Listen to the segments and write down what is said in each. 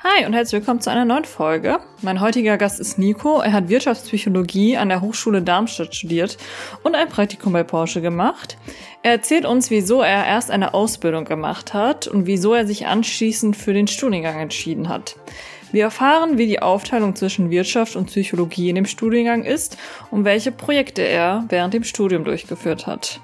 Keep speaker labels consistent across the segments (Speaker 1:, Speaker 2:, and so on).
Speaker 1: Hi und herzlich willkommen zu einer neuen Folge. Mein heutiger Gast ist Nico. Er hat Wirtschaftspsychologie an der Hochschule Darmstadt studiert und ein Praktikum bei Porsche gemacht. Er erzählt uns, wieso er erst eine Ausbildung gemacht hat und wieso er sich anschließend für den Studiengang entschieden hat. Wir erfahren, wie die Aufteilung zwischen Wirtschaft und Psychologie in dem Studiengang ist und welche Projekte er während dem Studium durchgeführt hat.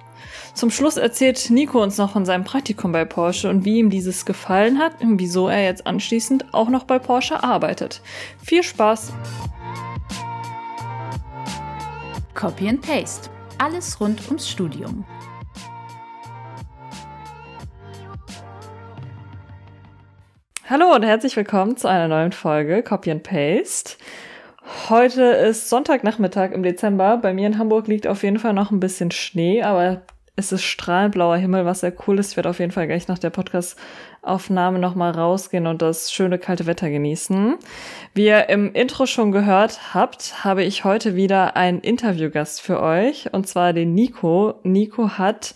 Speaker 1: Zum Schluss erzählt Nico uns noch von seinem Praktikum bei Porsche und wie ihm dieses gefallen hat und wieso er jetzt anschließend auch noch bei Porsche arbeitet. Viel Spaß!
Speaker 2: Copy and Paste. Alles rund ums Studium.
Speaker 1: Hallo und herzlich willkommen zu einer neuen Folge Copy and Paste. Heute ist Sonntagnachmittag im Dezember. Bei mir in Hamburg liegt auf jeden Fall noch ein bisschen Schnee, aber es ist strahlend blauer Himmel, was sehr cool ist. Ich werde auf jeden Fall gleich nach der Podcast-Aufnahme nochmal rausgehen und das schöne kalte Wetter genießen. Wie ihr im Intro schon gehört habt, habe ich heute wieder einen Interviewgast für euch, und zwar den Nico. Nico hat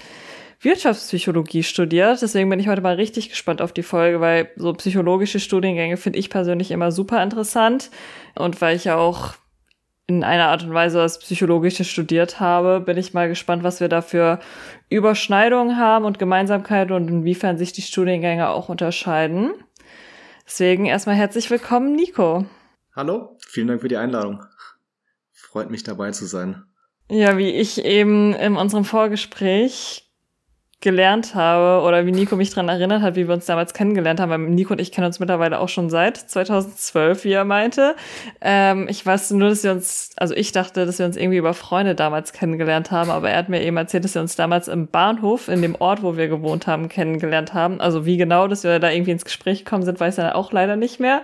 Speaker 1: Wirtschaftspsychologie studiert. Deswegen bin ich heute mal richtig gespannt auf die Folge, weil so psychologische Studiengänge finde ich persönlich immer super interessant. Und weil ich ja auch in einer Art und Weise das Psychologische studiert habe, bin ich mal gespannt, was wir da für Überschneidungen haben und Gemeinsamkeiten und inwiefern sich die Studiengänge auch unterscheiden. Deswegen erstmal herzlich willkommen, Nico.
Speaker 3: Hallo, vielen Dank für die Einladung. Freut mich dabei zu sein.
Speaker 1: Ja, wie ich eben in unserem Vorgespräch gelernt habe oder wie Nico mich dran erinnert hat, wie wir uns damals kennengelernt haben. Weil Nico und ich kennen uns mittlerweile auch schon seit 2012, wie er meinte. Ähm, ich weiß nur, dass wir uns, also ich dachte, dass wir uns irgendwie über Freunde damals kennengelernt haben, aber er hat mir eben erzählt, dass wir uns damals im Bahnhof, in dem Ort, wo wir gewohnt haben, kennengelernt haben. Also wie genau, dass wir da irgendwie ins Gespräch gekommen sind, weiß er auch leider nicht mehr.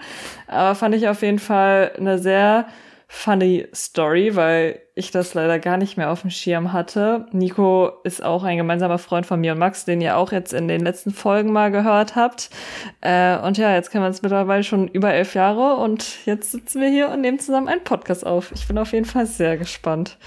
Speaker 1: Aber fand ich auf jeden Fall eine sehr funny Story, weil ich das leider gar nicht mehr auf dem Schirm hatte. Nico ist auch ein gemeinsamer Freund von mir und Max, den ihr auch jetzt in den letzten Folgen mal gehört habt. Äh, und ja, jetzt kennen wir uns mittlerweile schon über elf Jahre und jetzt sitzen wir hier und nehmen zusammen einen Podcast auf. Ich bin auf jeden Fall sehr gespannt.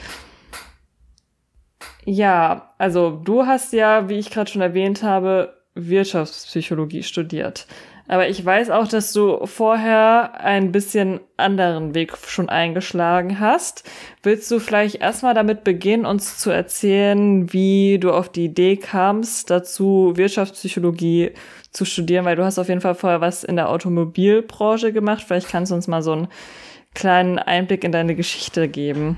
Speaker 1: Ja, also du hast ja, wie ich gerade schon erwähnt habe, Wirtschaftspsychologie studiert. Aber ich weiß auch, dass du vorher ein bisschen anderen Weg schon eingeschlagen hast. Willst du vielleicht erstmal damit beginnen, uns zu erzählen, wie du auf die Idee kamst, dazu Wirtschaftspsychologie zu studieren? Weil du hast auf jeden Fall vorher was in der Automobilbranche gemacht. Vielleicht kannst du uns mal so einen kleinen Einblick in deine Geschichte geben.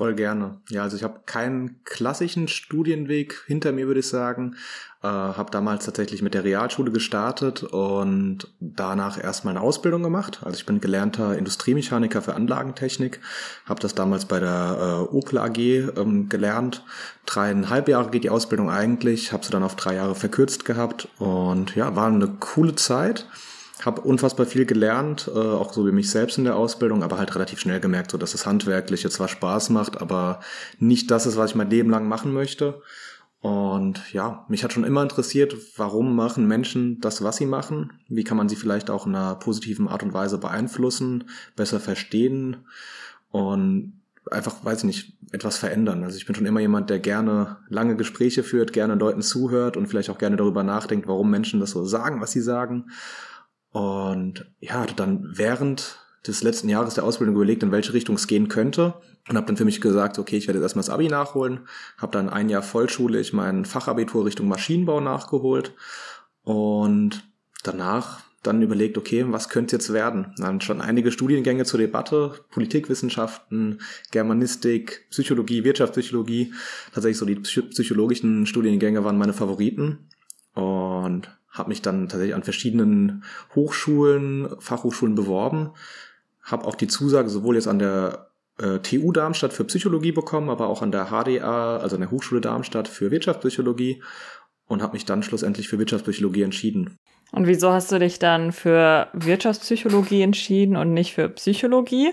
Speaker 3: Voll gerne. Ja, also ich habe keinen klassischen Studienweg hinter mir, würde ich sagen. Äh, habe damals tatsächlich mit der Realschule gestartet und danach erstmal eine Ausbildung gemacht. Also ich bin gelernter Industriemechaniker für Anlagentechnik, habe das damals bei der äh, Opel AG ähm, gelernt. Dreieinhalb Jahre geht die Ausbildung eigentlich, habe sie dann auf drei Jahre verkürzt gehabt und ja, war eine coole Zeit habe unfassbar viel gelernt, äh, auch so wie mich selbst in der Ausbildung, aber halt relativ schnell gemerkt, so dass das Handwerkliche zwar Spaß macht, aber nicht das ist, was ich mein Leben lang machen möchte. Und ja, mich hat schon immer interessiert, warum machen Menschen das, was sie machen? Wie kann man sie vielleicht auch in einer positiven Art und Weise beeinflussen, besser verstehen und einfach, weiß ich nicht, etwas verändern. Also ich bin schon immer jemand, der gerne lange Gespräche führt, gerne Leuten zuhört und vielleicht auch gerne darüber nachdenkt, warum Menschen das so sagen, was sie sagen. Und ja, dann während des letzten Jahres der Ausbildung überlegt, in welche Richtung es gehen könnte. Und habe dann für mich gesagt, okay, ich werde jetzt erstmal das Abi nachholen. Habe dann ein Jahr vollschulig mein Fachabitur Richtung Maschinenbau nachgeholt. Und danach dann überlegt, okay, was könnte jetzt werden? Dann schon einige Studiengänge zur Debatte, Politikwissenschaften, Germanistik, Psychologie, Wirtschaftspsychologie. Tatsächlich so die psychologischen Studiengänge waren meine Favoriten. Und habe mich dann tatsächlich an verschiedenen Hochschulen, Fachhochschulen beworben, habe auch die Zusage sowohl jetzt an der äh, TU Darmstadt für Psychologie bekommen, aber auch an der HDA, also an der Hochschule Darmstadt für Wirtschaftspsychologie und habe mich dann schlussendlich für Wirtschaftspsychologie entschieden.
Speaker 1: Und wieso hast du dich dann für Wirtschaftspsychologie entschieden und nicht für Psychologie?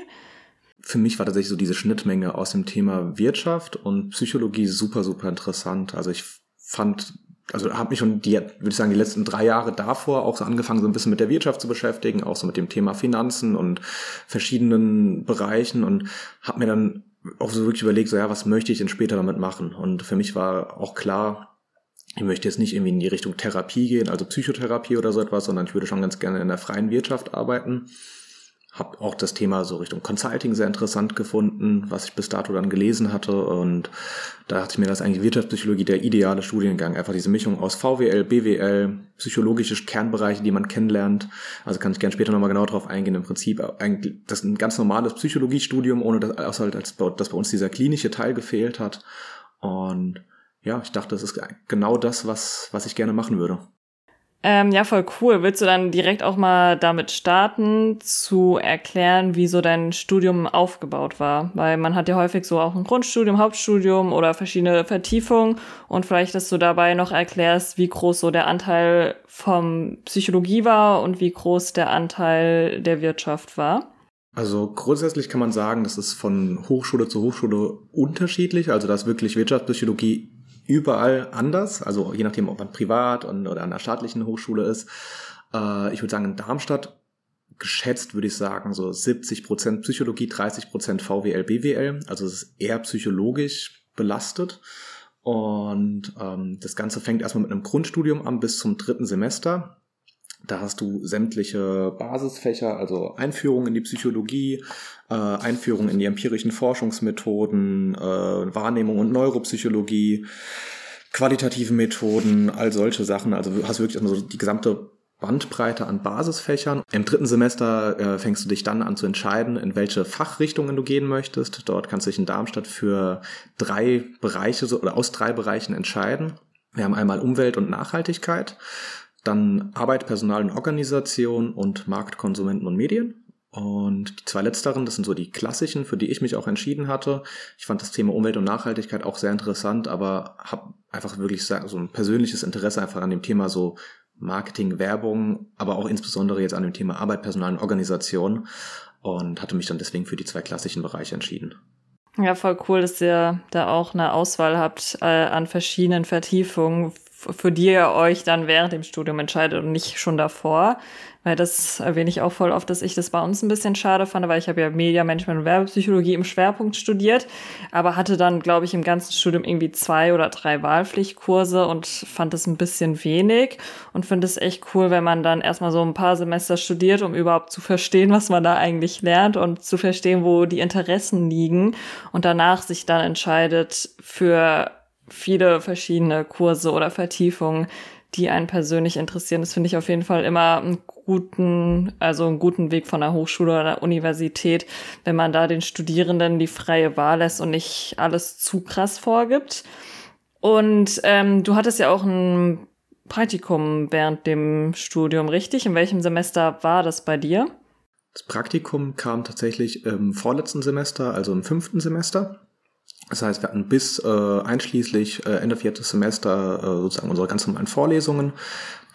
Speaker 3: Für mich war tatsächlich so diese Schnittmenge aus dem Thema Wirtschaft und Psychologie super, super interessant. Also ich fand also habe mich schon die, würde ich sagen, die letzten drei Jahre davor auch so angefangen, so ein bisschen mit der Wirtschaft zu beschäftigen, auch so mit dem Thema Finanzen und verschiedenen Bereichen und habe mir dann auch so wirklich überlegt, so ja, was möchte ich denn später damit machen? Und für mich war auch klar, ich möchte jetzt nicht irgendwie in die Richtung Therapie gehen, also Psychotherapie oder so etwas, sondern ich würde schon ganz gerne in der freien Wirtschaft arbeiten. Habe auch das Thema so Richtung Consulting sehr interessant gefunden, was ich bis dato dann gelesen hatte. Und da dachte ich mir, dass eigentlich Wirtschaftspsychologie der ideale Studiengang. Einfach diese Mischung aus VWL, BWL, psychologische Kernbereiche, die man kennenlernt. Also kann ich gerne später nochmal genau drauf eingehen. Im Prinzip eigentlich das ist ein ganz normales Psychologiestudium, ohne dass, außer halt, dass bei uns dieser klinische Teil gefehlt hat. Und ja, ich dachte, das ist genau das, was, was ich gerne machen würde.
Speaker 1: Ähm, ja, voll cool. Willst du dann direkt auch mal damit starten, zu erklären, wie so dein Studium aufgebaut war? Weil man hat ja häufig so auch ein Grundstudium, Hauptstudium oder verschiedene Vertiefungen und vielleicht, dass du dabei noch erklärst, wie groß so der Anteil vom Psychologie war und wie groß der Anteil der Wirtschaft war.
Speaker 3: Also grundsätzlich kann man sagen, das ist von Hochschule zu Hochschule unterschiedlich. Also dass wirklich Wirtschaftspsychologie überall anders, also je nachdem, ob man privat und, oder an einer staatlichen Hochschule ist. Äh, ich würde sagen, in Darmstadt geschätzt würde ich sagen, so 70 Prozent Psychologie, 30 Prozent VWL, BWL. Also es ist eher psychologisch belastet. Und ähm, das Ganze fängt erstmal mit einem Grundstudium an bis zum dritten Semester. Da hast du sämtliche Basisfächer, also Einführung in die Psychologie, äh, Einführung in die empirischen Forschungsmethoden, äh, Wahrnehmung und Neuropsychologie, qualitative Methoden, all solche Sachen. Also du hast wirklich also die gesamte Bandbreite an Basisfächern. Im dritten Semester äh, fängst du dich dann an zu entscheiden, in welche Fachrichtungen du gehen möchtest. Dort kannst du dich in Darmstadt für drei Bereiche oder aus drei Bereichen entscheiden. Wir haben einmal Umwelt und Nachhaltigkeit dann Arbeit, Personal und Organisation und Markt, Konsumenten und Medien. Und die zwei letzteren, das sind so die klassischen, für die ich mich auch entschieden hatte. Ich fand das Thema Umwelt und Nachhaltigkeit auch sehr interessant, aber habe einfach wirklich so ein persönliches Interesse einfach an dem Thema so Marketing, Werbung, aber auch insbesondere jetzt an dem Thema Arbeit, Personal und Organisation und hatte mich dann deswegen für die zwei klassischen Bereiche entschieden.
Speaker 1: Ja, voll cool, dass ihr da auch eine Auswahl habt äh, an verschiedenen Vertiefungen, für die ihr euch dann während dem Studium entscheidet und nicht schon davor. Weil das erwähne ich auch voll oft, dass ich das bei uns ein bisschen schade fand, weil ich habe ja Media Management und Werbepsychologie im Schwerpunkt studiert, aber hatte dann, glaube ich, im ganzen Studium irgendwie zwei oder drei Wahlpflichtkurse und fand das ein bisschen wenig und finde es echt cool, wenn man dann erstmal so ein paar Semester studiert, um überhaupt zu verstehen, was man da eigentlich lernt und zu verstehen, wo die Interessen liegen und danach sich dann entscheidet für viele verschiedene Kurse oder Vertiefungen, die einen persönlich interessieren. Das finde ich auf jeden Fall immer einen guten, also einen guten Weg von der Hochschule oder der Universität, wenn man da den Studierenden die freie Wahl lässt und nicht alles zu krass vorgibt. Und ähm, du hattest ja auch ein Praktikum während dem Studium, richtig? In welchem Semester war das bei dir?
Speaker 3: Das Praktikum kam tatsächlich im vorletzten Semester, also im fünften Semester. Das heißt, wir hatten bis äh, einschließlich äh, Ende viertes Semester äh, sozusagen unsere ganz normalen Vorlesungen.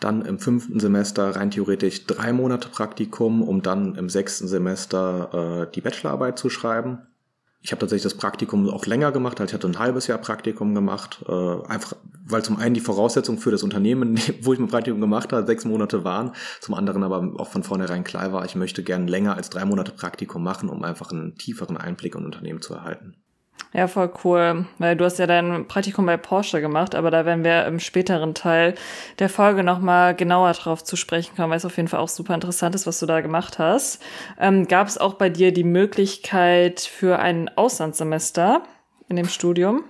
Speaker 3: Dann im fünften Semester rein theoretisch drei Monate Praktikum, um dann im sechsten Semester äh, die Bachelorarbeit zu schreiben. Ich habe tatsächlich das Praktikum auch länger gemacht, also ich hatte ein halbes Jahr Praktikum gemacht, äh, einfach weil zum einen die Voraussetzungen für das Unternehmen, wo ich mein Praktikum gemacht habe, sechs Monate waren, zum anderen aber auch von vornherein klar war, ich möchte gern länger als drei Monate Praktikum machen, um einfach einen tieferen Einblick in Unternehmen zu erhalten.
Speaker 1: Ja, voll cool. Weil du hast ja dein Praktikum bei Porsche gemacht, aber da werden wir im späteren Teil der Folge nochmal genauer drauf zu sprechen kommen, weil es auf jeden Fall auch super interessant ist, was du da gemacht hast. Ähm, Gab es auch bei dir die Möglichkeit für ein Auslandssemester in dem Studium?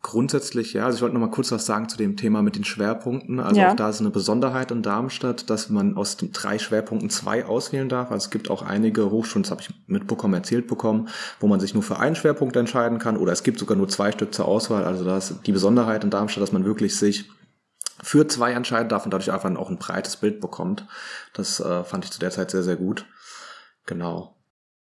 Speaker 3: Grundsätzlich, ja. Also ich wollte noch mal kurz was sagen zu dem Thema mit den Schwerpunkten. Also ja. auch da ist eine Besonderheit in Darmstadt, dass man aus den drei Schwerpunkten zwei auswählen darf. Also es gibt auch einige Hochschulen, das habe ich mitbekommen, erzählt bekommen, wo man sich nur für einen Schwerpunkt entscheiden kann. Oder es gibt sogar nur zwei Stück zur Auswahl. Also da ist die Besonderheit in Darmstadt, dass man wirklich sich für zwei entscheiden darf und dadurch einfach auch ein breites Bild bekommt. Das äh, fand ich zu der Zeit sehr, sehr gut. Genau.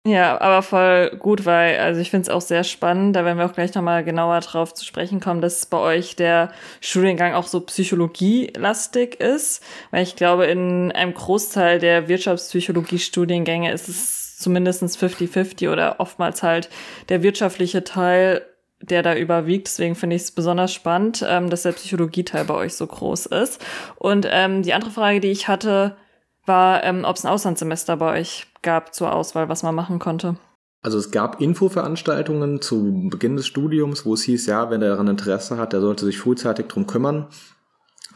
Speaker 1: Ja, aber voll gut, weil, also ich finde es auch sehr spannend, da werden wir auch gleich nochmal genauer drauf zu sprechen kommen, dass bei euch der Studiengang auch so psychologielastig ist, weil ich glaube, in einem Großteil der Wirtschaftspsychologie-Studiengänge ist es zumindestens 50-50 oder oftmals halt der wirtschaftliche Teil der da überwiegt. Deswegen finde ich es besonders spannend, ähm, dass der Psychologieteil bei euch so groß ist. Und ähm, die andere Frage, die ich hatte, war, ähm, ob es ein Auslandssemester bei euch gab zur Auswahl, was man machen konnte.
Speaker 3: Also es gab Infoveranstaltungen zu Beginn des Studiums, wo es hieß, ja, wenn er daran Interesse hat, der sollte sich frühzeitig drum kümmern.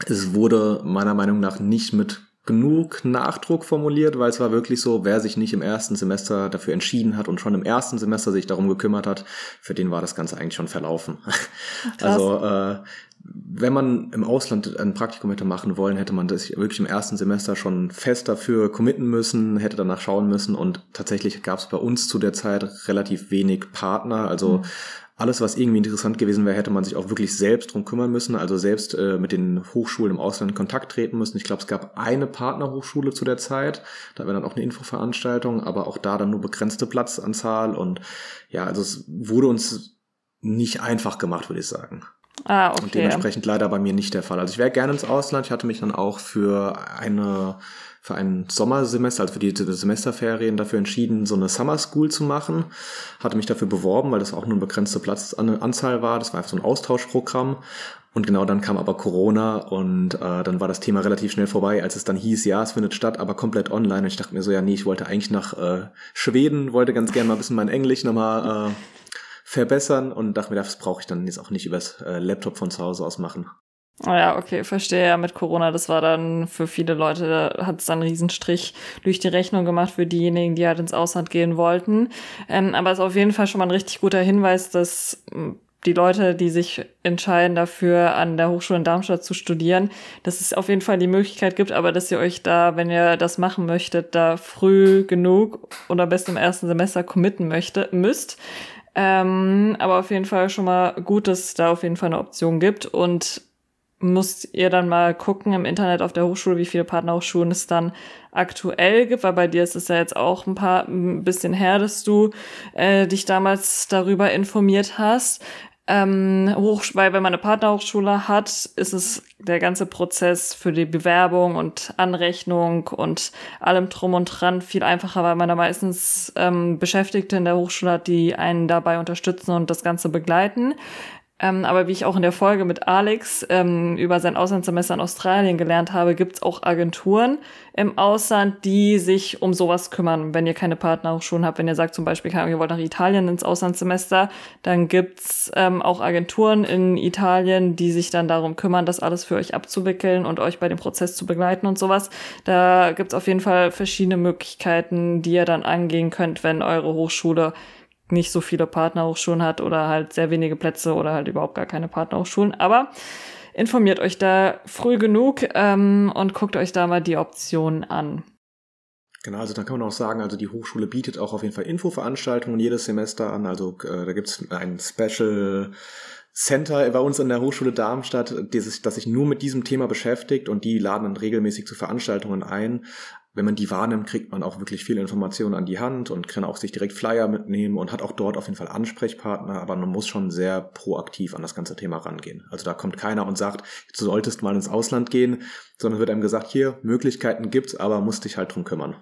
Speaker 3: Es wurde meiner Meinung nach nicht mit genug Nachdruck formuliert, weil es war wirklich so, wer sich nicht im ersten Semester dafür entschieden hat und schon im ersten Semester sich darum gekümmert hat, für den war das Ganze eigentlich schon verlaufen. Krass. Also äh, wenn man im Ausland ein Praktikum hätte machen wollen, hätte man das wirklich im ersten Semester schon fest dafür committen müssen, hätte danach schauen müssen und tatsächlich gab es bei uns zu der Zeit relativ wenig Partner. Also mhm alles, was irgendwie interessant gewesen wäre, hätte man sich auch wirklich selbst drum kümmern müssen, also selbst äh, mit den Hochschulen im Ausland in Kontakt treten müssen. Ich glaube, es gab eine Partnerhochschule zu der Zeit, da war dann auch eine Infoveranstaltung, aber auch da dann nur begrenzte Platzanzahl und ja, also es wurde uns nicht einfach gemacht, würde ich sagen.
Speaker 1: Ah, okay.
Speaker 3: Und dementsprechend leider bei mir nicht der Fall. Also ich wäre gerne ins Ausland. Ich hatte mich dann auch für eine für ein Sommersemester, also für die Semesterferien dafür entschieden, so eine Summer School zu machen. Hatte mich dafür beworben, weil das auch nur eine begrenzte Platzanzahl war. Das war einfach so ein Austauschprogramm. Und genau dann kam aber Corona und äh, dann war das Thema relativ schnell vorbei, als es dann hieß, ja, es findet statt, aber komplett online. Und ich dachte mir so, ja, nee, ich wollte eigentlich nach äh, Schweden, wollte ganz gerne mal ein bisschen mein Englisch nochmal äh, verbessern und dachte mir, das brauche ich dann jetzt auch nicht übers äh, Laptop von zu Hause aus machen.
Speaker 1: Oh ja, okay, verstehe. Ja, mit Corona, das war dann für viele Leute, da hat es dann einen Riesenstrich durch die Rechnung gemacht für diejenigen, die halt ins Ausland gehen wollten. Ähm, aber es ist auf jeden Fall schon mal ein richtig guter Hinweis, dass hm, die Leute, die sich entscheiden dafür, an der Hochschule in Darmstadt zu studieren, dass es auf jeden Fall die Möglichkeit gibt, aber dass ihr euch da, wenn ihr das machen möchtet, da früh genug oder best im ersten Semester committen möchte, müsst. Ähm, aber auf jeden Fall schon mal gut, dass es da auf jeden Fall eine Option gibt und müsst ihr dann mal gucken im Internet auf der Hochschule, wie viele Partnerhochschulen es dann aktuell gibt, weil bei dir ist es ja jetzt auch ein paar ein bisschen her, dass du äh, dich damals darüber informiert hast. Ähm, hoch, weil wenn man eine Partnerhochschule hat, ist es der ganze Prozess für die Bewerbung und Anrechnung und allem drum und dran viel einfacher, weil man da meistens ähm, Beschäftigte in der Hochschule hat, die einen dabei unterstützen und das Ganze begleiten. Ähm, aber wie ich auch in der Folge mit Alex ähm, über sein Auslandssemester in Australien gelernt habe, gibt es auch Agenturen im Ausland, die sich um sowas kümmern. Wenn ihr keine Partnerhochschulen habt, wenn ihr sagt zum Beispiel, ihr wollt nach Italien ins Auslandssemester, dann gibt's ähm, auch Agenturen in Italien, die sich dann darum kümmern, das alles für euch abzuwickeln und euch bei dem Prozess zu begleiten und sowas. Da gibt's auf jeden Fall verschiedene Möglichkeiten, die ihr dann angehen könnt, wenn eure Hochschule nicht so viele Partnerhochschulen hat oder halt sehr wenige Plätze oder halt überhaupt gar keine Partnerhochschulen. Aber informiert euch da früh genug ähm, und guckt euch da mal die Optionen an.
Speaker 3: Genau, also dann kann man auch sagen, also die Hochschule bietet auch auf jeden Fall Infoveranstaltungen jedes Semester an. Also äh, da gibt's ein Special Center bei uns an der Hochschule Darmstadt, das sich nur mit diesem Thema beschäftigt und die laden dann regelmäßig zu Veranstaltungen ein wenn man die wahrnimmt, kriegt man auch wirklich viel Informationen an die Hand und kann auch sich direkt Flyer mitnehmen und hat auch dort auf jeden Fall Ansprechpartner, aber man muss schon sehr proaktiv an das ganze Thema rangehen. Also da kommt keiner und sagt, du solltest mal ins Ausland gehen, sondern wird einem gesagt, hier, Möglichkeiten gibt's, aber musst dich halt drum kümmern.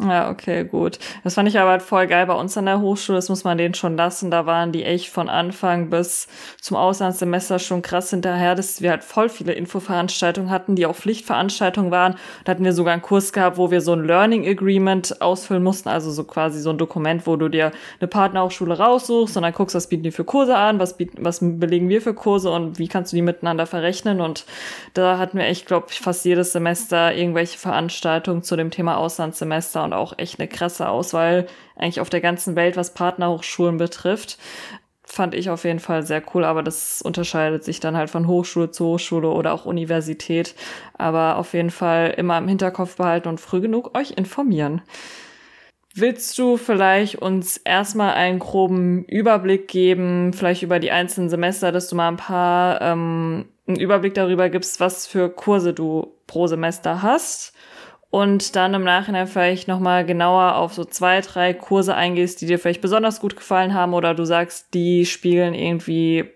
Speaker 1: Ja, okay, gut. Das fand ich aber halt voll geil bei uns an der Hochschule. Das muss man denen schon lassen. Da waren die echt von Anfang bis zum Auslandssemester schon krass hinterher, dass wir halt voll viele Infoveranstaltungen hatten, die auch Pflichtveranstaltungen waren. Da hatten wir sogar einen Kurs gehabt, wo wir so ein Learning Agreement ausfüllen mussten. Also so quasi so ein Dokument, wo du dir eine Partnerhochschule raussuchst und dann guckst, was bieten die für Kurse an, was bieten, was belegen wir für Kurse und wie kannst du die miteinander verrechnen. Und da hatten wir echt, glaube ich, fast jedes Semester irgendwelche Veranstaltungen zu dem Thema Auslandssemester und auch echt eine krasse Auswahl eigentlich auf der ganzen Welt, was Partnerhochschulen betrifft. Fand ich auf jeden Fall sehr cool, aber das unterscheidet sich dann halt von Hochschule zu Hochschule oder auch Universität. Aber auf jeden Fall immer im Hinterkopf behalten und früh genug euch informieren. Willst du vielleicht uns erstmal einen groben Überblick geben, vielleicht über die einzelnen Semester, dass du mal ein paar ähm, einen Überblick darüber gibst, was für Kurse du pro Semester hast? Und dann im Nachhinein vielleicht nochmal genauer auf so zwei, drei Kurse eingehst, die dir vielleicht besonders gut gefallen haben oder du sagst, die spiegeln irgendwie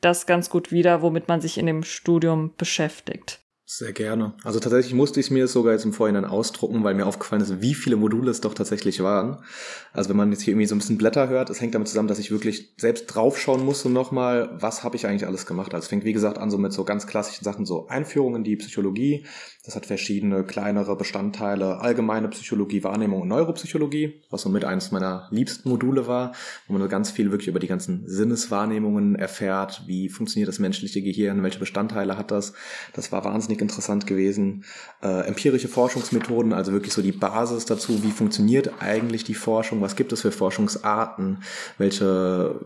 Speaker 1: das ganz gut wider, womit man sich in dem Studium beschäftigt.
Speaker 3: Sehr gerne. Also tatsächlich musste ich es mir sogar jetzt im Vorhinein ausdrucken, weil mir aufgefallen ist, wie viele Module es doch tatsächlich waren. Also wenn man jetzt hier irgendwie so ein bisschen Blätter hört, es hängt damit zusammen, dass ich wirklich selbst draufschauen musste nochmal, was habe ich eigentlich alles gemacht. Also es fängt wie gesagt an so mit so ganz klassischen Sachen, so Einführung in die Psychologie. Das hat verschiedene kleinere Bestandteile, allgemeine Psychologie, Wahrnehmung und Neuropsychologie, was somit eines meiner liebsten Module war, wo man so ganz viel wirklich über die ganzen Sinneswahrnehmungen erfährt, wie funktioniert das menschliche Gehirn, welche Bestandteile hat das. Das war wahnsinnig wahnsinnig interessant gewesen. Äh, empirische Forschungsmethoden, also wirklich so die Basis dazu, wie funktioniert eigentlich die Forschung, was gibt es für Forschungsarten, welche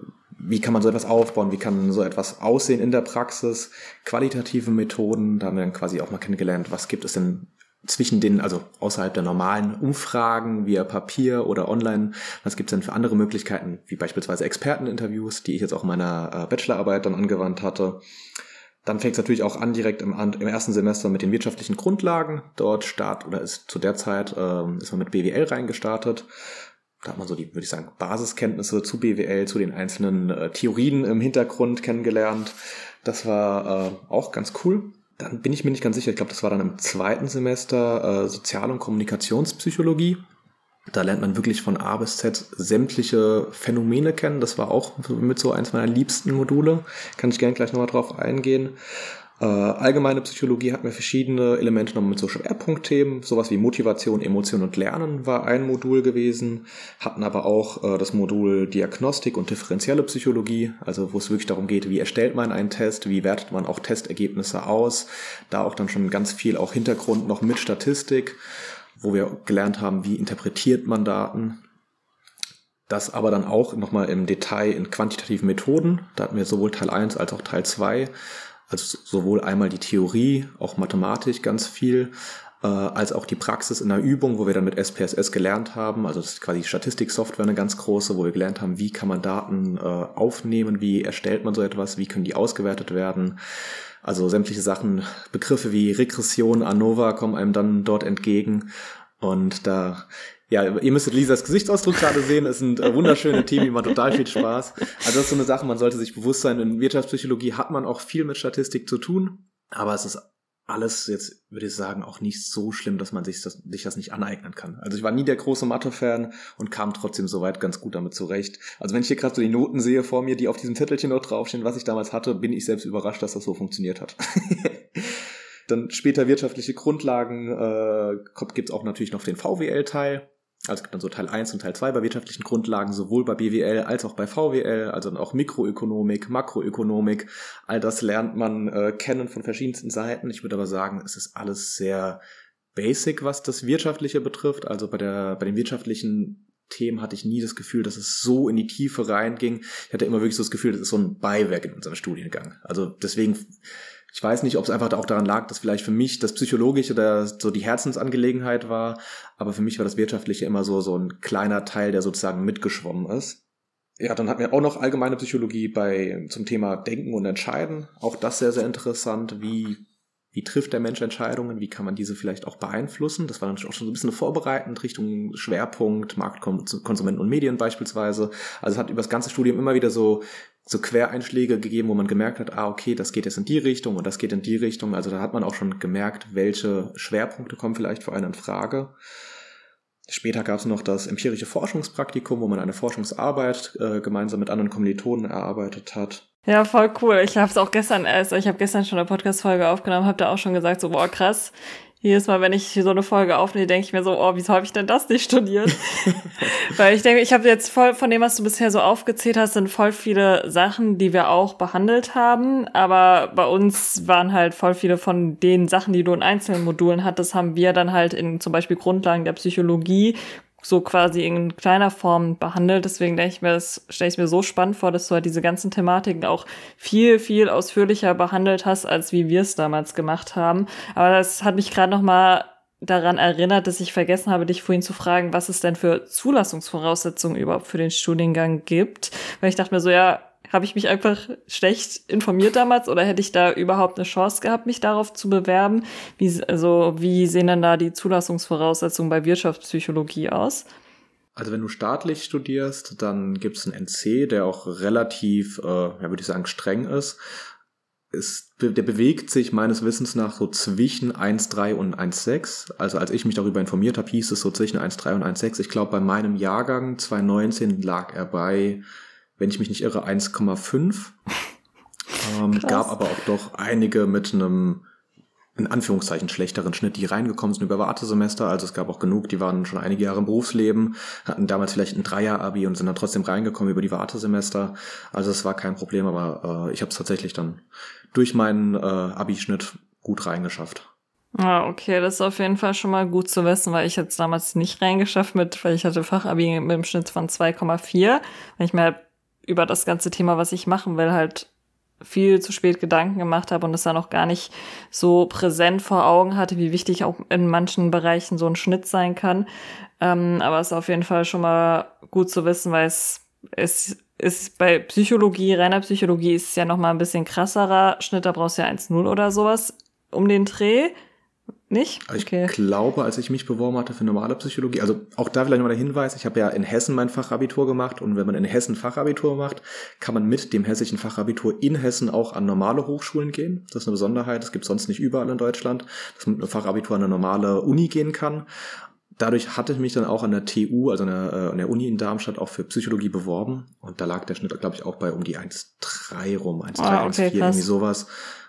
Speaker 3: wie kann man so etwas aufbauen, wie kann so etwas aussehen in der Praxis, qualitative Methoden, da haben wir dann quasi auch mal kennengelernt, was gibt es denn zwischen den, also außerhalb der normalen Umfragen via Papier oder online, was gibt es denn für andere Möglichkeiten, wie beispielsweise Experteninterviews, die ich jetzt auch in meiner äh, Bachelorarbeit dann angewandt hatte. Dann fängt es natürlich auch an direkt im, im, ersten Semester mit den wirtschaftlichen Grundlagen. Dort start oder ist zu der Zeit ähm, ist man mit BWL reingestartet. Da hat man so die, würde ich sagen, Basiskenntnisse zu BWL, zu den einzelnen äh, Theorien im Hintergrund kennengelernt. Das war äh, auch ganz cool. Dann bin ich mir nicht ganz sicher, ich glaube, das war dann im zweiten Semester äh, Sozial- und Kommunikationspsychologie. Da lernt man wirklich von A bis Z sämtliche Phänomene kennen. Das war auch mit so eins meiner liebsten Module. Kann ich gerne gleich nochmal drauf eingehen. Äh, allgemeine Psychologie hat mir verschiedene Elemente noch mit so Schwerpunktthemen. Sowas wie Motivation, Emotion und Lernen war ein Modul gewesen. Hatten aber auch äh, das Modul Diagnostik und differenzielle Psychologie. Also wo es wirklich darum geht, wie erstellt man einen Test, wie wertet man auch Testergebnisse aus. Da auch dann schon ganz viel auch Hintergrund noch mit Statistik wo wir gelernt haben, wie interpretiert man Daten. Das aber dann auch nochmal im Detail in quantitativen Methoden. Da hatten wir sowohl Teil 1 als auch Teil 2. Also sowohl einmal die Theorie, auch Mathematik ganz viel, äh, als auch die Praxis in der Übung, wo wir dann mit SPSS gelernt haben. Also das ist quasi Statistiksoftware eine ganz große, wo wir gelernt haben, wie kann man Daten äh, aufnehmen, wie erstellt man so etwas, wie können die ausgewertet werden. Also sämtliche Sachen, Begriffe wie Regression, ANOVA kommen einem dann dort entgegen. Und da, ja, ihr müsstet Lisas Gesichtsausdruck gerade sehen. Es sind äh, wunderschöne Themen, die machen total viel Spaß. Also das ist so eine Sache, man sollte sich bewusst sein, in Wirtschaftspsychologie hat man auch viel mit Statistik zu tun. Aber es ist alles jetzt, würde ich sagen, auch nicht so schlimm, dass man sich das, sich das nicht aneignen kann. Also ich war nie der große Mathe-Fan und kam trotzdem soweit ganz gut damit zurecht. Also wenn ich hier gerade so die Noten sehe vor mir, die auf diesem Zettelchen noch draufstehen, was ich damals hatte, bin ich selbst überrascht, dass das so funktioniert hat. Dann später wirtschaftliche Grundlagen äh, gibt auch natürlich noch den VWL-Teil. Also es gibt dann so Teil 1 und Teil 2 bei wirtschaftlichen Grundlagen, sowohl bei BWL als auch bei VWL, also dann auch Mikroökonomik, Makroökonomik. All das lernt man äh, kennen von verschiedensten Seiten. Ich würde aber sagen, es ist alles sehr basic, was das Wirtschaftliche betrifft. Also bei der, bei den wirtschaftlichen Themen hatte ich nie das Gefühl, dass es so in die Tiefe reinging. Ich hatte immer wirklich so das Gefühl, das ist so ein Beiwerk in unserem Studiengang. Also deswegen ich weiß nicht, ob es einfach auch daran lag, dass vielleicht für mich das Psychologische oder so die Herzensangelegenheit war, aber für mich war das Wirtschaftliche immer so, so ein kleiner Teil, der sozusagen mitgeschwommen ist. Ja, dann hatten wir auch noch allgemeine Psychologie bei, zum Thema Denken und Entscheiden. Auch das sehr, sehr interessant. Wie wie trifft der Mensch Entscheidungen, wie kann man diese vielleicht auch beeinflussen. Das war dann auch schon so ein bisschen vorbereitend Richtung Schwerpunkt, Markt, Konsumenten und Medien beispielsweise. Also es hat über das ganze Studium immer wieder so, so Quereinschläge gegeben, wo man gemerkt hat, ah, okay, das geht jetzt in die Richtung und das geht in die Richtung. Also da hat man auch schon gemerkt, welche Schwerpunkte kommen vielleicht für einen in Frage. Später gab es noch das empirische Forschungspraktikum, wo man eine Forschungsarbeit äh, gemeinsam mit anderen Kommilitonen erarbeitet hat.
Speaker 1: Ja, voll cool. Ich habe es auch gestern, also ich habe gestern schon eine Podcast-Folge aufgenommen, habe da auch schon gesagt, so, boah, krass. Jedes Mal, wenn ich so eine Folge aufnehme, denke ich mir so, oh, wieso habe ich denn das nicht studiert? Weil ich denke, ich habe jetzt voll von dem, was du bisher so aufgezählt hast, sind voll viele Sachen, die wir auch behandelt haben. Aber bei uns waren halt voll viele von den Sachen, die du in einzelnen Modulen hattest, haben wir dann halt in zum Beispiel Grundlagen der Psychologie so quasi in kleiner Form behandelt. Deswegen denke ich mir, das stelle ich mir so spannend vor, dass du halt diese ganzen Thematiken auch viel, viel ausführlicher behandelt hast, als wie wir es damals gemacht haben. Aber das hat mich gerade noch mal daran erinnert, dass ich vergessen habe, dich vorhin zu fragen, was es denn für Zulassungsvoraussetzungen überhaupt für den Studiengang gibt. Weil ich dachte mir so, ja, habe ich mich einfach schlecht informiert damals oder hätte ich da überhaupt eine Chance gehabt, mich darauf zu bewerben? Wie, also, wie sehen denn da die Zulassungsvoraussetzungen bei Wirtschaftspsychologie aus?
Speaker 3: Also wenn du staatlich studierst, dann gibt es einen NC, der auch relativ, äh, ja würde ich sagen, streng ist. ist, der bewegt sich meines Wissens nach so zwischen 1,3 und 1,6. Also als ich mich darüber informiert habe, hieß es so zwischen 1,3 und 1,6. Ich glaube, bei meinem Jahrgang 2019 lag er bei, wenn ich mich nicht irre, 1,5. ähm, gab aber auch doch einige mit einem in Anführungszeichen schlechteren Schnitt, die reingekommen sind über Wartesemester. Also es gab auch genug, die waren schon einige Jahre im Berufsleben, hatten damals vielleicht ein Dreier-Abi und sind dann trotzdem reingekommen über die Wartesemester. Also es war kein Problem, aber äh, ich habe es tatsächlich dann durch meinen äh, Abi-Schnitt gut reingeschafft.
Speaker 1: Ah, okay, das ist auf jeden Fall schon mal gut zu wissen, weil ich jetzt damals nicht reingeschafft mit, weil ich hatte Fachabi mit dem Schnitt von 2,4. Wenn ich mir halt über das ganze Thema, was ich machen will, halt viel zu spät Gedanken gemacht habe und es dann auch gar nicht so präsent vor Augen hatte, wie wichtig auch in manchen Bereichen so ein Schnitt sein kann. Ähm, aber es ist auf jeden Fall schon mal gut zu wissen, weil es, es ist bei Psychologie, reiner Psychologie ist es ja noch mal ein bisschen krasserer Schnitt, da brauchst du ja 1,0 oder sowas um den Dreh. Nicht?
Speaker 3: Ich okay. glaube, als ich mich beworben hatte für normale Psychologie, also auch da vielleicht nochmal der Hinweis, ich habe ja in Hessen mein Fachabitur gemacht und wenn man in Hessen Fachabitur macht, kann man mit dem hessischen Fachabitur in Hessen auch an normale Hochschulen gehen. Das ist eine Besonderheit, das gibt es sonst nicht überall in Deutschland, dass man mit einem Fachabitur an eine normale Uni gehen kann. Dadurch hatte ich mich dann auch an der TU, also an der, äh, an der Uni in Darmstadt, auch für Psychologie beworben. Und da lag der Schnitt, glaube ich, auch bei um die 1,3 rum, 1,3, ah, okay, 1,4, irgendwie sowas.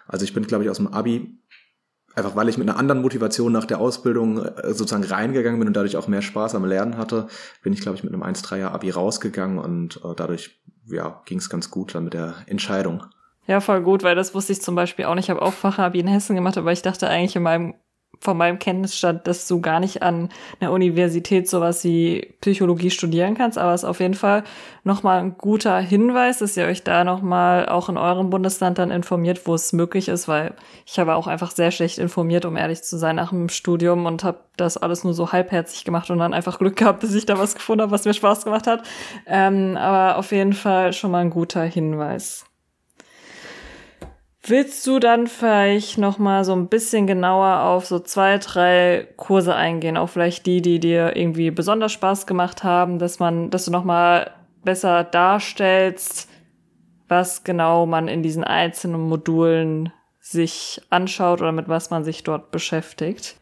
Speaker 3: Also ich bin, glaube ich, aus dem Abi einfach weil ich mit einer anderen Motivation nach der Ausbildung äh, sozusagen reingegangen bin und dadurch auch mehr Spaß am Lernen hatte, bin ich, glaube ich, mit einem 1-3er Abi rausgegangen und äh, dadurch ja, ging es ganz gut dann mit der Entscheidung.
Speaker 1: Ja, voll gut, weil das wusste ich zum Beispiel auch nicht. Ich habe auch Fachabi in Hessen gemacht, aber ich dachte eigentlich in meinem von meinem Kenntnisstand, dass du gar nicht an einer Universität sowas wie Psychologie studieren kannst, aber es ist auf jeden Fall nochmal ein guter Hinweis, dass ihr euch da nochmal auch in eurem Bundesland dann informiert, wo es möglich ist, weil ich habe auch einfach sehr schlecht informiert, um ehrlich zu sein, nach dem Studium und habe das alles nur so halbherzig gemacht und dann einfach Glück gehabt, dass ich da was gefunden habe, was mir Spaß gemacht hat. Ähm, aber auf jeden Fall schon mal ein guter Hinweis. Willst du dann vielleicht noch mal so ein bisschen genauer auf so zwei, drei Kurse eingehen, auch vielleicht die, die dir irgendwie besonders Spaß gemacht haben, dass man, dass du noch mal besser darstellst, was genau man in diesen einzelnen Modulen sich anschaut oder mit was man sich dort beschäftigt?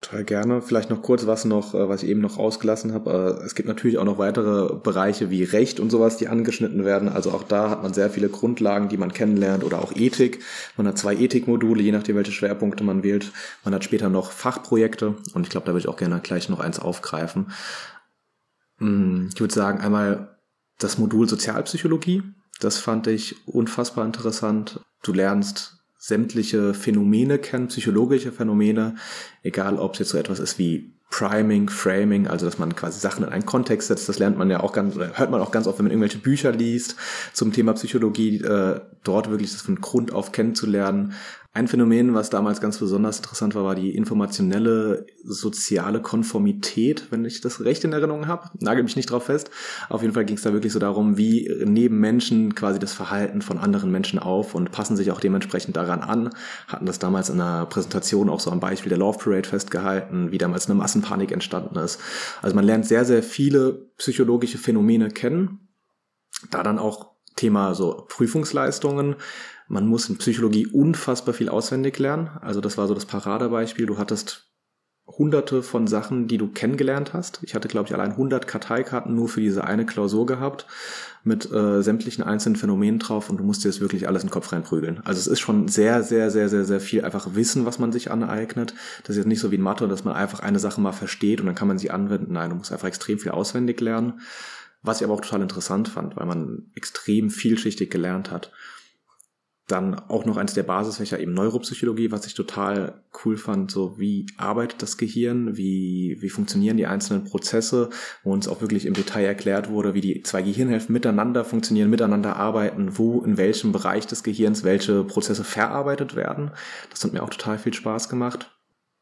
Speaker 3: Total gerne. Vielleicht noch kurz was noch, äh, was ich eben noch ausgelassen habe. Äh, es gibt natürlich auch noch weitere Bereiche wie Recht und sowas, die angeschnitten werden. Also auch da hat man sehr viele Grundlagen, die man kennenlernt oder auch Ethik. Man hat zwei Ethikmodule, je nachdem, welche Schwerpunkte man wählt. Man hat später noch Fachprojekte und ich glaube, da würde ich auch gerne gleich noch eins aufgreifen. Hm, ich würde sagen, einmal das Modul Sozialpsychologie. Das fand ich unfassbar interessant. Du lernst sämtliche Phänomene kennen, psychologische Phänomene, egal ob es jetzt so etwas ist wie Priming, Framing, also dass man quasi Sachen in einen Kontext setzt, das lernt man ja auch ganz, hört man auch ganz oft, wenn man irgendwelche Bücher liest zum Thema Psychologie, äh, dort wirklich das von Grund auf kennenzulernen, ein Phänomen, was damals ganz besonders interessant war, war die informationelle soziale Konformität, wenn ich das recht in Erinnerung habe. Nagel mich nicht drauf fest. Auf jeden Fall ging es da wirklich so darum, wie nehmen Menschen quasi das Verhalten von anderen Menschen auf und passen sich auch dementsprechend daran an. Hatten das damals in einer Präsentation auch so am Beispiel der Love Parade festgehalten, wie damals eine Massenpanik entstanden ist. Also man lernt sehr, sehr viele psychologische Phänomene kennen. Da dann auch Thema so Prüfungsleistungen man muss in Psychologie unfassbar viel auswendig lernen. Also das war so das Paradebeispiel. Du hattest hunderte von Sachen, die du kennengelernt hast. Ich hatte, glaube ich, allein 100 Karteikarten nur für diese eine Klausur gehabt mit äh, sämtlichen einzelnen Phänomenen drauf und du musst dir das wirklich alles in den Kopf reinprügeln. Also es ist schon sehr, sehr, sehr, sehr, sehr viel einfach Wissen, was man sich aneignet. Das ist jetzt nicht so wie in Mathe, dass man einfach eine Sache mal versteht und dann kann man sie anwenden. Nein, du musst einfach extrem viel auswendig lernen. Was ich aber auch total interessant fand, weil man extrem vielschichtig gelernt hat. Dann auch noch eins der Basisfächer eben Neuropsychologie, was ich total cool fand, so wie arbeitet das Gehirn, wie, wie funktionieren die einzelnen Prozesse, wo uns auch wirklich im Detail erklärt wurde, wie die zwei Gehirnhälften miteinander funktionieren, miteinander arbeiten, wo in welchem Bereich des Gehirns welche Prozesse verarbeitet werden. Das hat mir auch total viel Spaß gemacht.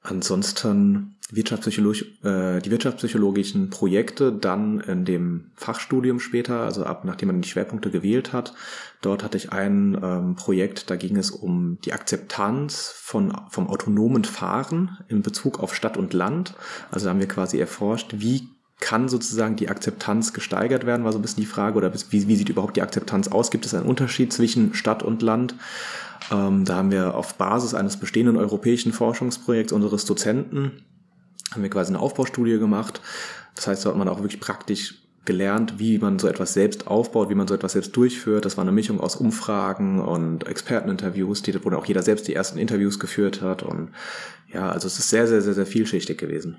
Speaker 3: Ansonsten Wirtschaftspsychologisch, äh, die wirtschaftspsychologischen Projekte dann in dem Fachstudium später, also ab nachdem man die Schwerpunkte gewählt hat. Dort hatte ich ein ähm, Projekt, da ging es um die Akzeptanz von, vom autonomen Fahren in Bezug auf Stadt und Land. Also da haben wir quasi erforscht, wie kann sozusagen die Akzeptanz gesteigert werden, war so ein bisschen die Frage, oder wie, wie sieht überhaupt die Akzeptanz aus? Gibt es einen Unterschied zwischen Stadt und Land? Ähm, da haben wir auf Basis eines bestehenden europäischen Forschungsprojekts unseres Dozenten, haben wir quasi eine Aufbaustudie gemacht. Das heißt, da hat man auch wirklich praktisch gelernt, wie man so etwas selbst aufbaut, wie man so etwas selbst durchführt. Das war eine Mischung aus Umfragen und Experteninterviews, die, wo auch jeder selbst die ersten Interviews geführt hat. Und ja, also es ist sehr, sehr, sehr, sehr vielschichtig gewesen.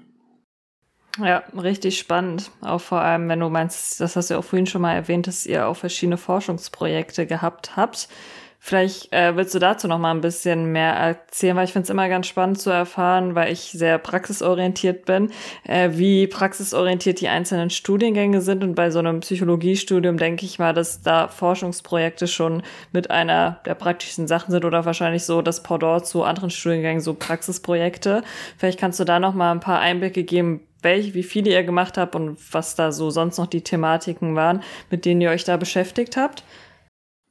Speaker 1: Ja, richtig spannend. Auch vor allem, wenn du meinst, das hast du ja auch vorhin schon mal erwähnt, dass ihr auch verschiedene Forschungsprojekte gehabt habt. Vielleicht äh, willst du dazu noch mal ein bisschen mehr erzählen, weil ich finde es immer ganz spannend zu erfahren, weil ich sehr praxisorientiert bin, äh, wie praxisorientiert die einzelnen Studiengänge sind. Und bei so einem Psychologiestudium denke ich mal, dass da Forschungsprojekte schon mit einer der praktischen Sachen sind oder wahrscheinlich so das Pendant zu anderen Studiengängen, so Praxisprojekte. Vielleicht kannst du da noch mal ein paar Einblicke geben, welche, wie viele ihr gemacht habt und was da so sonst noch die Thematiken waren, mit denen ihr euch da beschäftigt habt.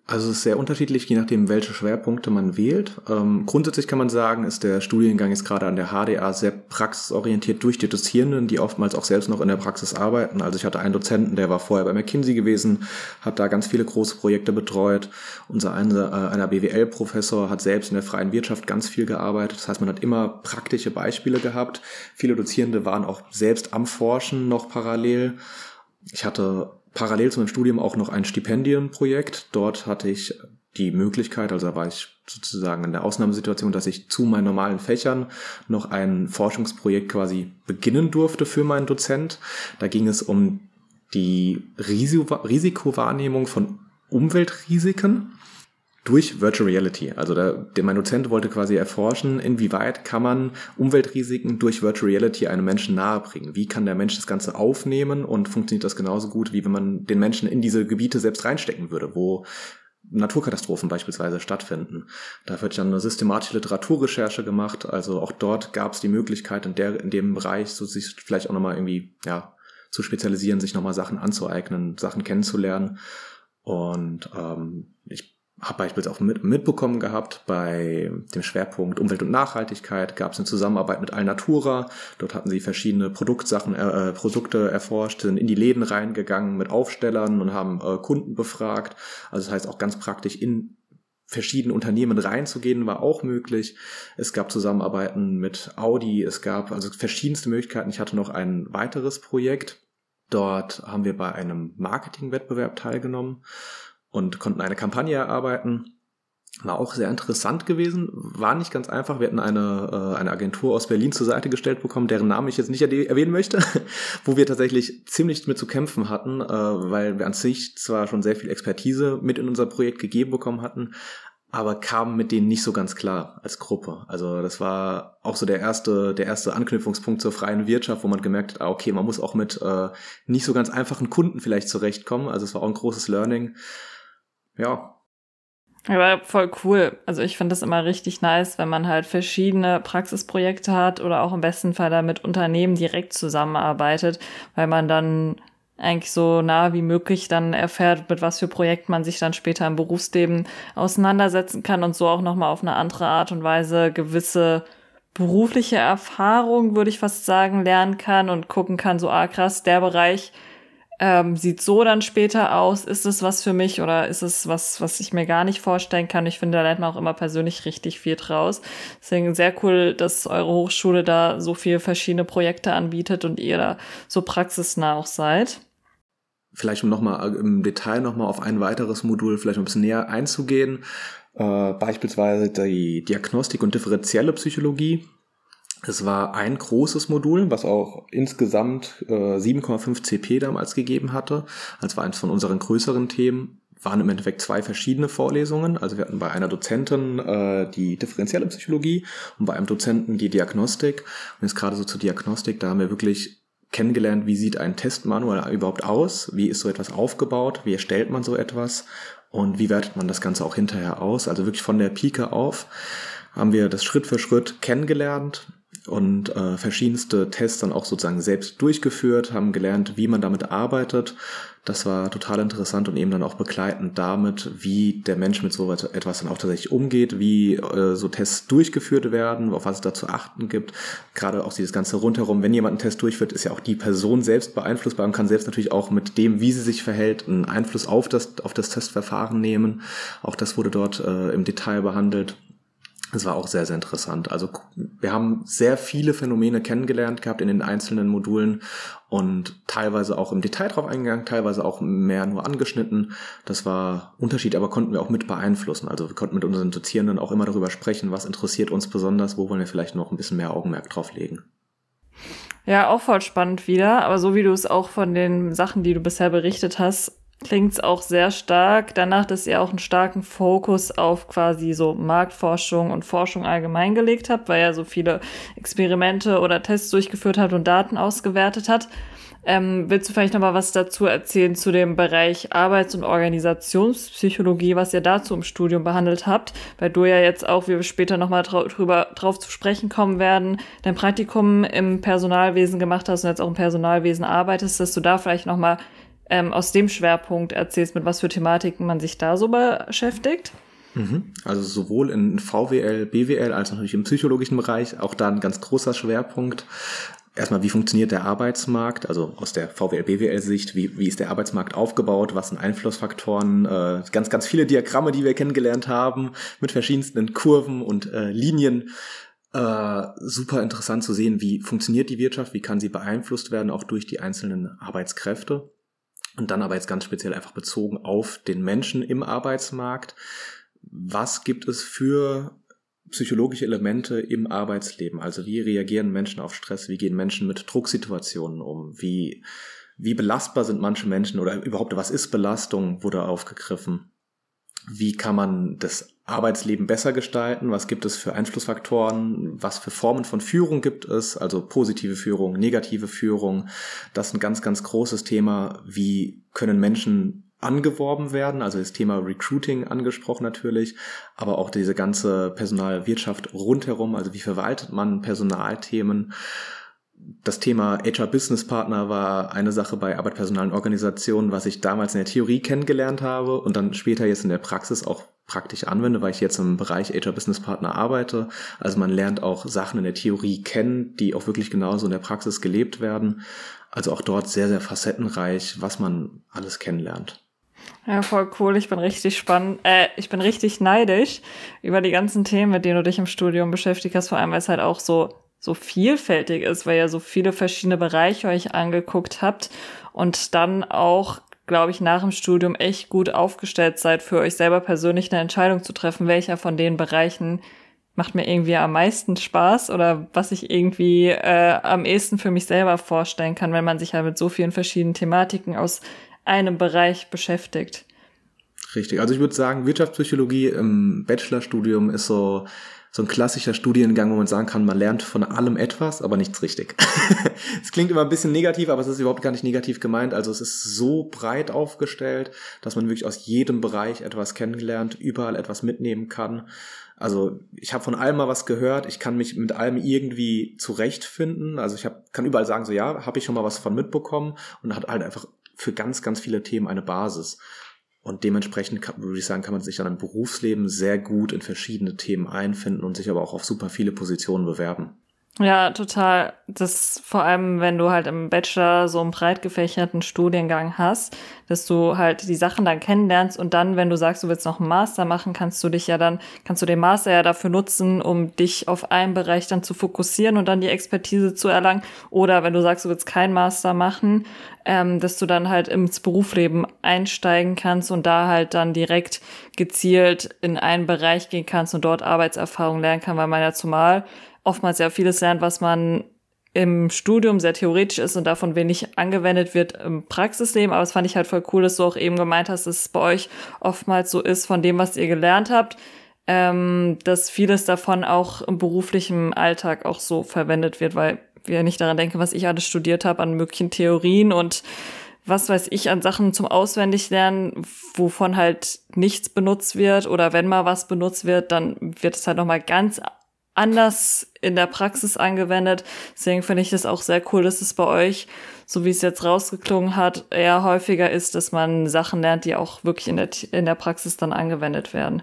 Speaker 3: Also es ist sehr unterschiedlich, je nachdem, welche Schwerpunkte man wählt. Ähm, grundsätzlich kann man sagen, ist der Studiengang jetzt gerade an der HDA sehr praxisorientiert durch die Dozierenden, die oftmals auch selbst noch in der Praxis arbeiten. Also ich hatte einen Dozenten, der war vorher bei McKinsey gewesen, hat da ganz viele große Projekte betreut. Unser einer, äh, einer BWL-Professor hat selbst in der freien Wirtschaft ganz viel gearbeitet. Das heißt, man hat immer praktische Beispiele gehabt. Viele Dozierende waren auch selbst am Forschen noch parallel. Ich hatte parallel zu meinem Studium auch noch ein Stipendienprojekt. Dort hatte ich die Möglichkeit, also da war ich sozusagen in der Ausnahmesituation, dass ich zu meinen normalen Fächern noch ein Forschungsprojekt quasi beginnen durfte für meinen Dozent. Da ging es um die Risikowahrnehmung von Umweltrisiken durch Virtual Reality. Also der, der, mein Dozent wollte quasi erforschen, inwieweit kann man Umweltrisiken durch Virtual Reality einem Menschen nahebringen. Wie kann der Mensch das Ganze aufnehmen und funktioniert das genauso gut, wie wenn man den Menschen in diese Gebiete selbst reinstecken würde, wo Naturkatastrophen beispielsweise stattfinden. Da wird dann eine systematische Literaturrecherche gemacht. Also auch dort gab es die Möglichkeit, in, der, in dem Bereich so sich vielleicht auch nochmal irgendwie ja, zu spezialisieren, sich nochmal Sachen anzueignen, Sachen kennenzulernen. Und ähm, ich habe beispielsweise auch mit, mitbekommen gehabt, bei dem Schwerpunkt Umwelt und Nachhaltigkeit gab es eine Zusammenarbeit mit Alnatura. Dort hatten sie verschiedene Produktsachen, äh, äh, Produkte erforscht, sind in die Läden reingegangen mit Aufstellern und haben äh, Kunden befragt. Also das heißt auch ganz praktisch in verschiedene Unternehmen reinzugehen, war auch möglich. Es gab Zusammenarbeiten mit Audi, es gab also verschiedenste Möglichkeiten. Ich hatte noch ein weiteres Projekt. Dort haben wir bei einem Marketingwettbewerb teilgenommen und konnten eine Kampagne erarbeiten. War auch sehr interessant gewesen, war nicht ganz einfach. Wir hatten eine, äh, eine Agentur aus Berlin zur Seite gestellt bekommen, deren Namen ich jetzt nicht erwähnen möchte, wo wir tatsächlich ziemlich mit zu kämpfen hatten, äh, weil wir an sich zwar schon sehr viel Expertise mit in unser Projekt gegeben bekommen hatten, aber kamen mit denen nicht so ganz klar als Gruppe. Also das war auch so der erste, der erste Anknüpfungspunkt zur freien Wirtschaft, wo man gemerkt hat, ah, okay, man muss auch mit äh, nicht so ganz einfachen Kunden vielleicht zurechtkommen. Also es war auch ein großes Learning ja.
Speaker 1: Aber voll cool. Also ich finde das immer richtig nice, wenn man halt verschiedene Praxisprojekte hat oder auch im besten Fall da mit Unternehmen direkt zusammenarbeitet, weil man dann eigentlich so nah wie möglich dann erfährt, mit was für Projekten man sich dann später im Berufsleben auseinandersetzen kann und so auch nochmal auf eine andere Art und Weise gewisse berufliche Erfahrung, würde ich fast sagen, lernen kann und gucken kann, so, ah krass, der Bereich, ähm, sieht so dann später aus, ist es was für mich oder ist es was, was ich mir gar nicht vorstellen kann. Ich finde, da lernt man auch immer persönlich richtig viel draus. Deswegen sehr cool, dass eure Hochschule da so viele verschiedene Projekte anbietet und ihr da so praxisnah auch seid.
Speaker 3: Vielleicht um nochmal im Detail nochmal auf ein weiteres Modul vielleicht ein bisschen näher einzugehen. Äh, beispielsweise die Diagnostik und differenzielle Psychologie es war ein großes Modul, was auch insgesamt äh, 7,5 CP damals gegeben hatte. als war eins von unseren größeren Themen. Waren im Endeffekt zwei verschiedene Vorlesungen. Also wir hatten bei einer Dozentin äh, die differenzielle Psychologie und bei einem Dozenten die Diagnostik. Und jetzt gerade so zur Diagnostik, da haben wir wirklich kennengelernt, wie sieht ein Testmanual überhaupt aus, wie ist so etwas aufgebaut, wie erstellt man so etwas und wie wertet man das Ganze auch hinterher aus. Also wirklich von der Pike auf haben wir das Schritt für Schritt kennengelernt und äh, verschiedenste Tests dann auch sozusagen selbst durchgeführt, haben gelernt, wie man damit arbeitet. Das war total interessant und eben dann auch begleitend damit, wie der Mensch mit so etwas dann auch tatsächlich umgeht, wie äh, so Tests durchgeführt werden, auf was es da zu achten gibt. Gerade auch dieses ganze rundherum, wenn jemand einen Test durchführt, ist ja auch die Person selbst beeinflussbar und kann selbst natürlich auch mit dem, wie sie sich verhält, einen Einfluss auf das, auf das Testverfahren nehmen. Auch das wurde dort äh, im Detail behandelt. Es war auch sehr, sehr interessant. Also wir haben sehr viele Phänomene kennengelernt gehabt in den einzelnen Modulen und teilweise auch im Detail drauf eingegangen, teilweise auch mehr nur angeschnitten. Das war Unterschied, aber konnten wir auch mit beeinflussen. Also wir konnten mit unseren Dozierenden auch immer darüber sprechen, was interessiert uns besonders, wo wollen wir vielleicht noch ein bisschen mehr Augenmerk drauf legen.
Speaker 1: Ja, auch voll spannend wieder. Aber so wie du es auch von den Sachen, die du bisher berichtet hast, klingt es auch sehr stark danach, dass ihr auch einen starken Fokus auf quasi so Marktforschung und Forschung allgemein gelegt habt, weil ihr so viele Experimente oder Tests durchgeführt habt und Daten ausgewertet habt. Ähm, willst du vielleicht noch mal was dazu erzählen zu dem Bereich Arbeits- und Organisationspsychologie, was ihr dazu im Studium behandelt habt? Weil du ja jetzt auch, wie wir später noch mal drüber drauf zu sprechen kommen werden, dein Praktikum im Personalwesen gemacht hast und jetzt auch im Personalwesen arbeitest, dass du da vielleicht noch mal ähm, aus dem Schwerpunkt erzählst, mit was für Thematiken man sich da so beschäftigt.
Speaker 3: Mhm. Also sowohl in VWL, BWL als natürlich im psychologischen Bereich, auch da ein ganz großer Schwerpunkt. Erstmal, wie funktioniert der Arbeitsmarkt? Also aus der VWL-BWL-Sicht, wie, wie ist der Arbeitsmarkt aufgebaut? Was sind Einflussfaktoren? Äh, ganz, ganz viele Diagramme, die wir kennengelernt haben, mit verschiedensten Kurven und äh, Linien. Äh, super interessant zu sehen, wie funktioniert die Wirtschaft, wie kann sie beeinflusst werden, auch durch die einzelnen Arbeitskräfte. Und dann aber jetzt ganz speziell einfach bezogen auf den Menschen im Arbeitsmarkt. Was gibt es für psychologische Elemente im Arbeitsleben? Also wie reagieren Menschen auf Stress? Wie gehen Menschen mit Drucksituationen um? Wie, wie belastbar sind manche Menschen oder überhaupt was ist Belastung? Wurde aufgegriffen. Wie kann man das Arbeitsleben besser gestalten? Was gibt es für Einflussfaktoren? Was für Formen von Führung gibt es? Also positive Führung, negative Führung. Das ist ein ganz, ganz großes Thema. Wie können Menschen angeworben werden? Also das Thema Recruiting angesprochen natürlich, aber auch diese ganze Personalwirtschaft rundherum. Also wie verwaltet man Personalthemen? Das Thema HR Business Partner war eine Sache bei Arbeitpersonalen Organisationen, was ich damals in der Theorie kennengelernt habe und dann später jetzt in der Praxis auch praktisch anwende, weil ich jetzt im Bereich HR Business Partner arbeite. Also man lernt auch Sachen in der Theorie kennen, die auch wirklich genauso in der Praxis gelebt werden. Also auch dort sehr, sehr facettenreich, was man alles kennenlernt.
Speaker 1: Ja, voll cool. Ich bin richtig spannend. Äh, ich bin richtig neidisch über die ganzen Themen, mit denen du dich im Studium beschäftigt hast. Vor allem, weil es halt auch so so vielfältig ist, weil ihr so viele verschiedene Bereiche euch angeguckt habt und dann auch glaube ich, nach dem Studium echt gut aufgestellt seid, für euch selber persönlich eine Entscheidung zu treffen, welcher von den Bereichen macht mir irgendwie am meisten Spaß oder was ich irgendwie äh, am ehesten für mich selber vorstellen kann, wenn man sich halt mit so vielen verschiedenen Thematiken aus einem Bereich beschäftigt.
Speaker 3: Richtig. Also ich würde sagen, Wirtschaftspsychologie im Bachelorstudium ist so so ein klassischer Studiengang, wo man sagen kann, man lernt von allem etwas, aber nichts richtig. Es klingt immer ein bisschen negativ, aber es ist überhaupt gar nicht negativ gemeint. Also es ist so breit aufgestellt, dass man wirklich aus jedem Bereich etwas kennengelernt, überall etwas mitnehmen kann. Also ich habe von allem mal was gehört, ich kann mich mit allem irgendwie zurechtfinden. Also ich hab, kann überall sagen, so ja, habe ich schon mal was von mitbekommen und hat halt einfach für ganz, ganz viele Themen eine Basis. Und dementsprechend kann, würde ich sagen, kann man sich dann im Berufsleben sehr gut in verschiedene Themen einfinden und sich aber auch auf super viele Positionen bewerben.
Speaker 1: Ja, total. Das vor allem, wenn du halt im Bachelor so einen breit gefächerten Studiengang hast, dass du halt die Sachen dann kennenlernst und dann, wenn du sagst, du willst noch einen Master machen, kannst du dich ja dann, kannst du den Master ja dafür nutzen, um dich auf einen Bereich dann zu fokussieren und dann die Expertise zu erlangen. Oder wenn du sagst, du willst keinen Master machen, ähm, dass du dann halt ins Berufsleben einsteigen kannst und da halt dann direkt gezielt in einen Bereich gehen kannst und dort Arbeitserfahrung lernen kann, weil man ja zumal oftmals ja vieles lernt, was man im Studium sehr theoretisch ist und davon wenig angewendet wird im Praxisleben. Aber es fand ich halt voll cool, dass du auch eben gemeint hast, dass es bei euch oftmals so ist, von dem, was ihr gelernt habt, ähm, dass vieles davon auch im beruflichen Alltag auch so verwendet wird, weil wir nicht daran denken, was ich alles studiert habe an möglichen Theorien und was weiß ich, an Sachen zum Auswendiglernen, wovon halt nichts benutzt wird oder wenn mal was benutzt wird, dann wird es halt nochmal ganz anders in der Praxis angewendet. Deswegen finde ich das auch sehr cool, dass es bei euch, so wie es jetzt rausgeklungen hat, eher häufiger ist, dass man Sachen lernt, die auch wirklich in der, in der Praxis dann angewendet werden.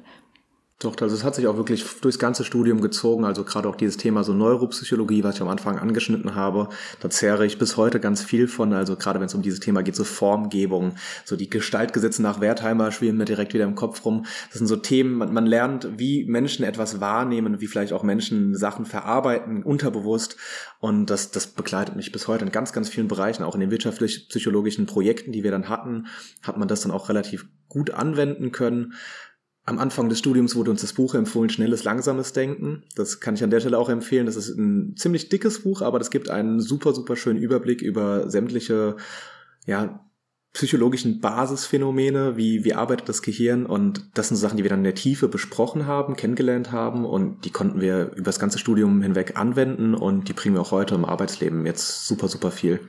Speaker 3: Doch, also es hat sich auch wirklich durchs ganze Studium gezogen, also gerade auch dieses Thema so Neuropsychologie, was ich am Anfang angeschnitten habe, da zehre ich bis heute ganz viel von, also gerade wenn es um dieses Thema geht, so Formgebung, so die Gestaltgesetze nach Wertheimer schweben mir direkt wieder im Kopf rum. Das sind so Themen, man, man lernt, wie Menschen etwas wahrnehmen, wie vielleicht auch Menschen Sachen verarbeiten, unterbewusst und das, das begleitet mich bis heute in ganz, ganz vielen Bereichen, auch in den wirtschaftlich-psychologischen Projekten, die wir dann hatten, hat man das dann auch relativ gut anwenden können. Am Anfang des Studiums wurde uns das Buch empfohlen, Schnelles, Langsames Denken. Das kann ich an der Stelle auch empfehlen. Das ist ein ziemlich dickes Buch, aber das gibt einen super, super schönen Überblick über sämtliche, ja, psychologischen Basisphänomene, wie, wie arbeitet das Gehirn und das sind Sachen, die wir dann in der Tiefe besprochen haben, kennengelernt haben und die konnten wir über das ganze Studium hinweg anwenden und die bringen wir auch heute im Arbeitsleben jetzt super, super viel.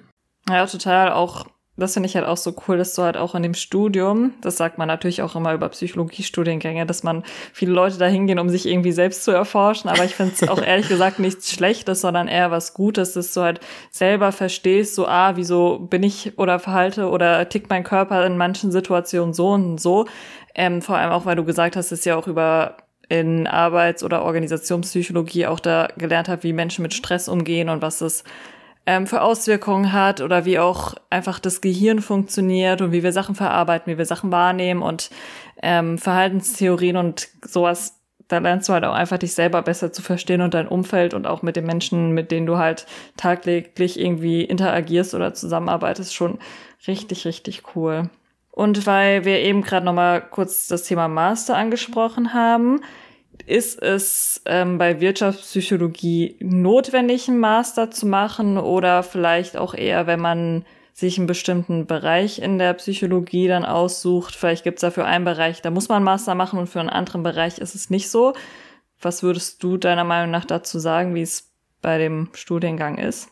Speaker 1: Ja, total. Auch das finde ich halt auch so cool, dass du halt auch in dem Studium, das sagt man natürlich auch immer über Psychologiestudiengänge, dass man viele Leute da hingehen, um sich irgendwie selbst zu erforschen. Aber ich finde es auch ehrlich gesagt nichts Schlechtes, sondern eher was Gutes, dass du halt selber verstehst, so, ah, wieso bin ich oder verhalte oder tickt mein Körper in manchen Situationen so und so. Ähm, vor allem auch, weil du gesagt hast, dass ja auch über in Arbeits- oder Organisationspsychologie auch da gelernt habe, wie Menschen mit Stress umgehen und was das ähm, für Auswirkungen hat oder wie auch einfach das Gehirn funktioniert und wie wir Sachen verarbeiten, wie wir Sachen wahrnehmen und ähm, Verhaltenstheorien und sowas. Da lernst du halt auch einfach dich selber besser zu verstehen und dein Umfeld und auch mit den Menschen, mit denen du halt tagtäglich irgendwie interagierst oder zusammenarbeitest, schon richtig, richtig cool. Und weil wir eben gerade noch mal kurz das Thema Master angesprochen haben, ist es ähm, bei Wirtschaftspsychologie notwendig, einen Master zu machen oder vielleicht auch eher, wenn man sich einen bestimmten Bereich in der Psychologie dann aussucht. Vielleicht gibt es dafür einen Bereich, da muss man einen Master machen und für einen anderen Bereich ist es nicht so. Was würdest du deiner Meinung nach dazu sagen, wie es bei dem Studiengang ist?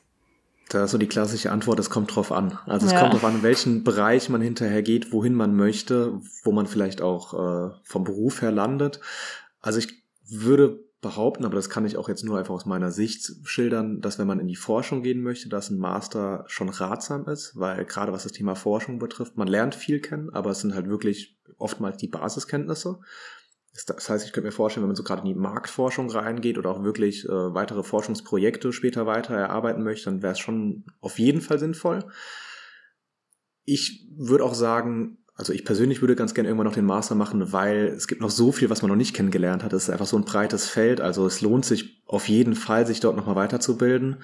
Speaker 3: Da ist so die klassische Antwort, es kommt drauf an. Also es ja. kommt drauf an, in welchen Bereich man hinterher geht, wohin man möchte, wo man vielleicht auch äh, vom Beruf her landet. Also ich würde behaupten, aber das kann ich auch jetzt nur einfach aus meiner Sicht schildern, dass wenn man in die Forschung gehen möchte, dass ein Master schon ratsam ist, weil gerade was das Thema Forschung betrifft, man lernt viel kennen, aber es sind halt wirklich oftmals die Basiskenntnisse. Das heißt, ich könnte mir vorstellen, wenn man so gerade in die Marktforschung reingeht oder auch wirklich äh, weitere Forschungsprojekte später weiter erarbeiten möchte, dann wäre es schon auf jeden Fall sinnvoll. Ich würde auch sagen, also ich persönlich würde ganz gerne irgendwann noch den Master machen, weil es gibt noch so viel, was man noch nicht kennengelernt hat. Es ist einfach so ein breites Feld. Also es lohnt sich auf jeden Fall, sich dort nochmal weiterzubilden.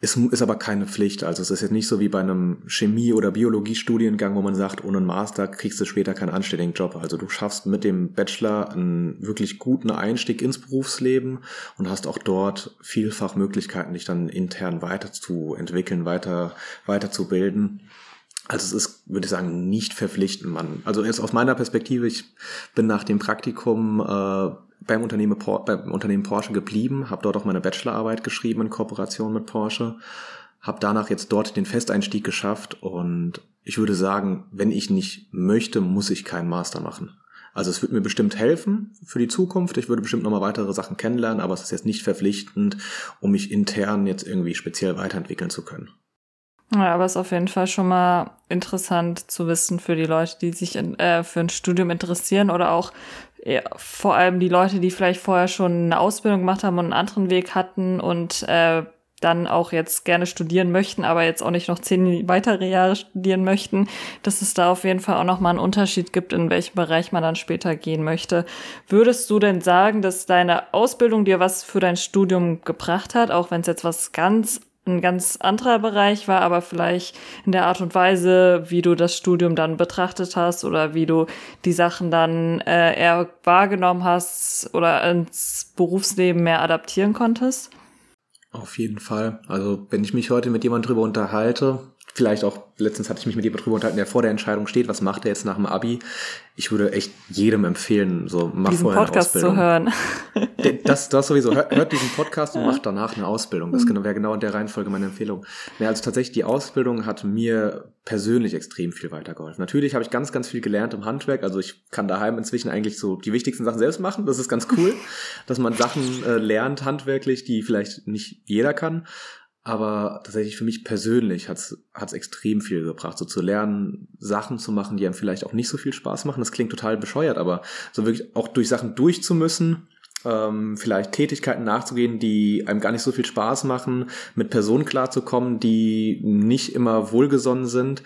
Speaker 3: Es ist aber keine Pflicht. Also es ist jetzt nicht so wie bei einem Chemie- oder Biologiestudiengang, wo man sagt, ohne einen Master kriegst du später keinen anständigen Job. Also du schaffst mit dem Bachelor einen wirklich guten Einstieg ins Berufsleben und hast auch dort vielfach Möglichkeiten, dich dann intern weiterzuentwickeln, weiter, weiterzubilden. Also es ist, würde ich sagen, nicht verpflichtend. Man, also jetzt aus meiner Perspektive, ich bin nach dem Praktikum äh, beim, Unternehmen, beim Unternehmen Porsche geblieben, habe dort auch meine Bachelorarbeit geschrieben in Kooperation mit Porsche, habe danach jetzt dort den Festeinstieg geschafft und ich würde sagen, wenn ich nicht möchte, muss ich keinen Master machen. Also es würde mir bestimmt helfen für die Zukunft. Ich würde bestimmt nochmal weitere Sachen kennenlernen, aber es ist jetzt nicht verpflichtend, um mich intern jetzt irgendwie speziell weiterentwickeln zu können.
Speaker 1: Ja, aber es ist auf jeden Fall schon mal interessant zu wissen für die Leute, die sich in, äh, für ein Studium interessieren oder auch ja, vor allem die Leute, die vielleicht vorher schon eine Ausbildung gemacht haben und einen anderen Weg hatten und äh, dann auch jetzt gerne studieren möchten, aber jetzt auch nicht noch zehn weitere Jahre studieren möchten, dass es da auf jeden Fall auch nochmal einen Unterschied gibt, in welchem Bereich man dann später gehen möchte. Würdest du denn sagen, dass deine Ausbildung dir was für dein Studium gebracht hat, auch wenn es jetzt was ganz ein ganz anderer Bereich war, aber vielleicht in der Art und Weise, wie du das Studium dann betrachtet hast oder wie du die Sachen dann äh, eher wahrgenommen hast oder ins Berufsleben mehr adaptieren konntest?
Speaker 3: Auf jeden Fall. Also wenn ich mich heute mit jemandem drüber unterhalte, vielleicht auch, letztens hatte ich mich mit jemandem drüber unterhalten, der vor der Entscheidung steht, was macht er jetzt nach dem Abi. Ich würde echt jedem empfehlen, so mach
Speaker 1: diesen
Speaker 3: vorher
Speaker 1: Podcast
Speaker 3: eine Ausbildung.
Speaker 1: zu hören.
Speaker 3: Das, das sowieso. Hört, diesen Podcast und macht danach eine Ausbildung. Das genau- wäre genau in der Reihenfolge meine Empfehlung. Ja, also tatsächlich, die Ausbildung hat mir persönlich extrem viel weitergeholfen. Natürlich habe ich ganz, ganz viel gelernt im Handwerk. Also ich kann daheim inzwischen eigentlich so die wichtigsten Sachen selbst machen. Das ist ganz cool, dass man Sachen äh, lernt handwerklich, die vielleicht nicht jeder kann. Aber tatsächlich für mich persönlich hat's hat's extrem viel gebracht, so zu lernen, Sachen zu machen, die einem vielleicht auch nicht so viel Spaß machen. Das klingt total bescheuert, aber so wirklich auch durch Sachen durchzumüssen, ähm, vielleicht Tätigkeiten nachzugehen, die einem gar nicht so viel Spaß machen, mit Personen klarzukommen, die nicht immer wohlgesonnen sind.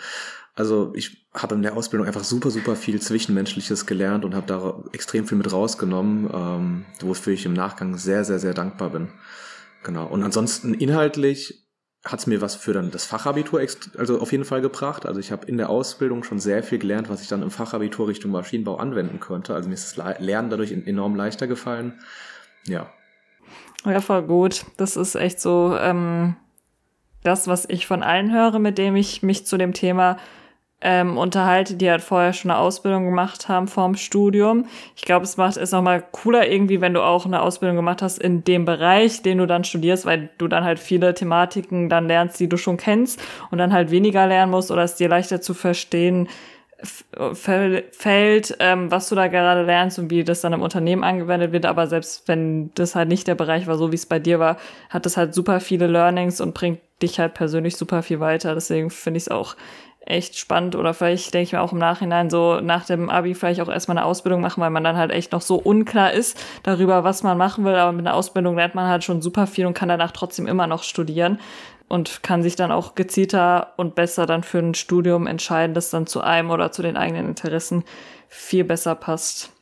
Speaker 3: Also ich habe in der Ausbildung einfach super, super viel Zwischenmenschliches gelernt und habe da extrem viel mit rausgenommen, ähm, wofür ich im Nachgang sehr, sehr, sehr dankbar bin. Genau. Und ansonsten inhaltlich hat es mir was für dann das Fachabitur also auf jeden Fall gebracht. Also ich habe in der Ausbildung schon sehr viel gelernt, was ich dann im Fachabitur Richtung Maschinenbau anwenden konnte. Also mir ist das Lernen dadurch enorm leichter gefallen. Ja.
Speaker 1: Ja, voll gut. Das ist echt so ähm, das, was ich von allen höre, mit dem ich mich zu dem Thema ähm, unterhalte, die halt vorher schon eine Ausbildung gemacht haben vorm Studium. Ich glaube, es macht es nochmal cooler irgendwie, wenn du auch eine Ausbildung gemacht hast in dem Bereich, den du dann studierst, weil du dann halt viele Thematiken dann lernst, die du schon kennst und dann halt weniger lernen musst oder es dir leichter zu verstehen fällt, ähm, was du da gerade lernst und wie das dann im Unternehmen angewendet wird. Aber selbst wenn das halt nicht der Bereich war, so wie es bei dir war, hat das halt super viele Learnings und bringt dich halt persönlich super viel weiter. Deswegen finde ich es auch echt spannend oder vielleicht denke ich mir auch im Nachhinein so nach dem Abi vielleicht auch erstmal eine Ausbildung machen, weil man dann halt echt noch so unklar ist darüber, was man machen will. Aber mit einer Ausbildung lernt man halt schon super viel und kann danach trotzdem immer noch studieren und kann sich dann auch gezielter und besser dann für ein Studium entscheiden, das dann zu einem oder zu den eigenen Interessen viel besser passt.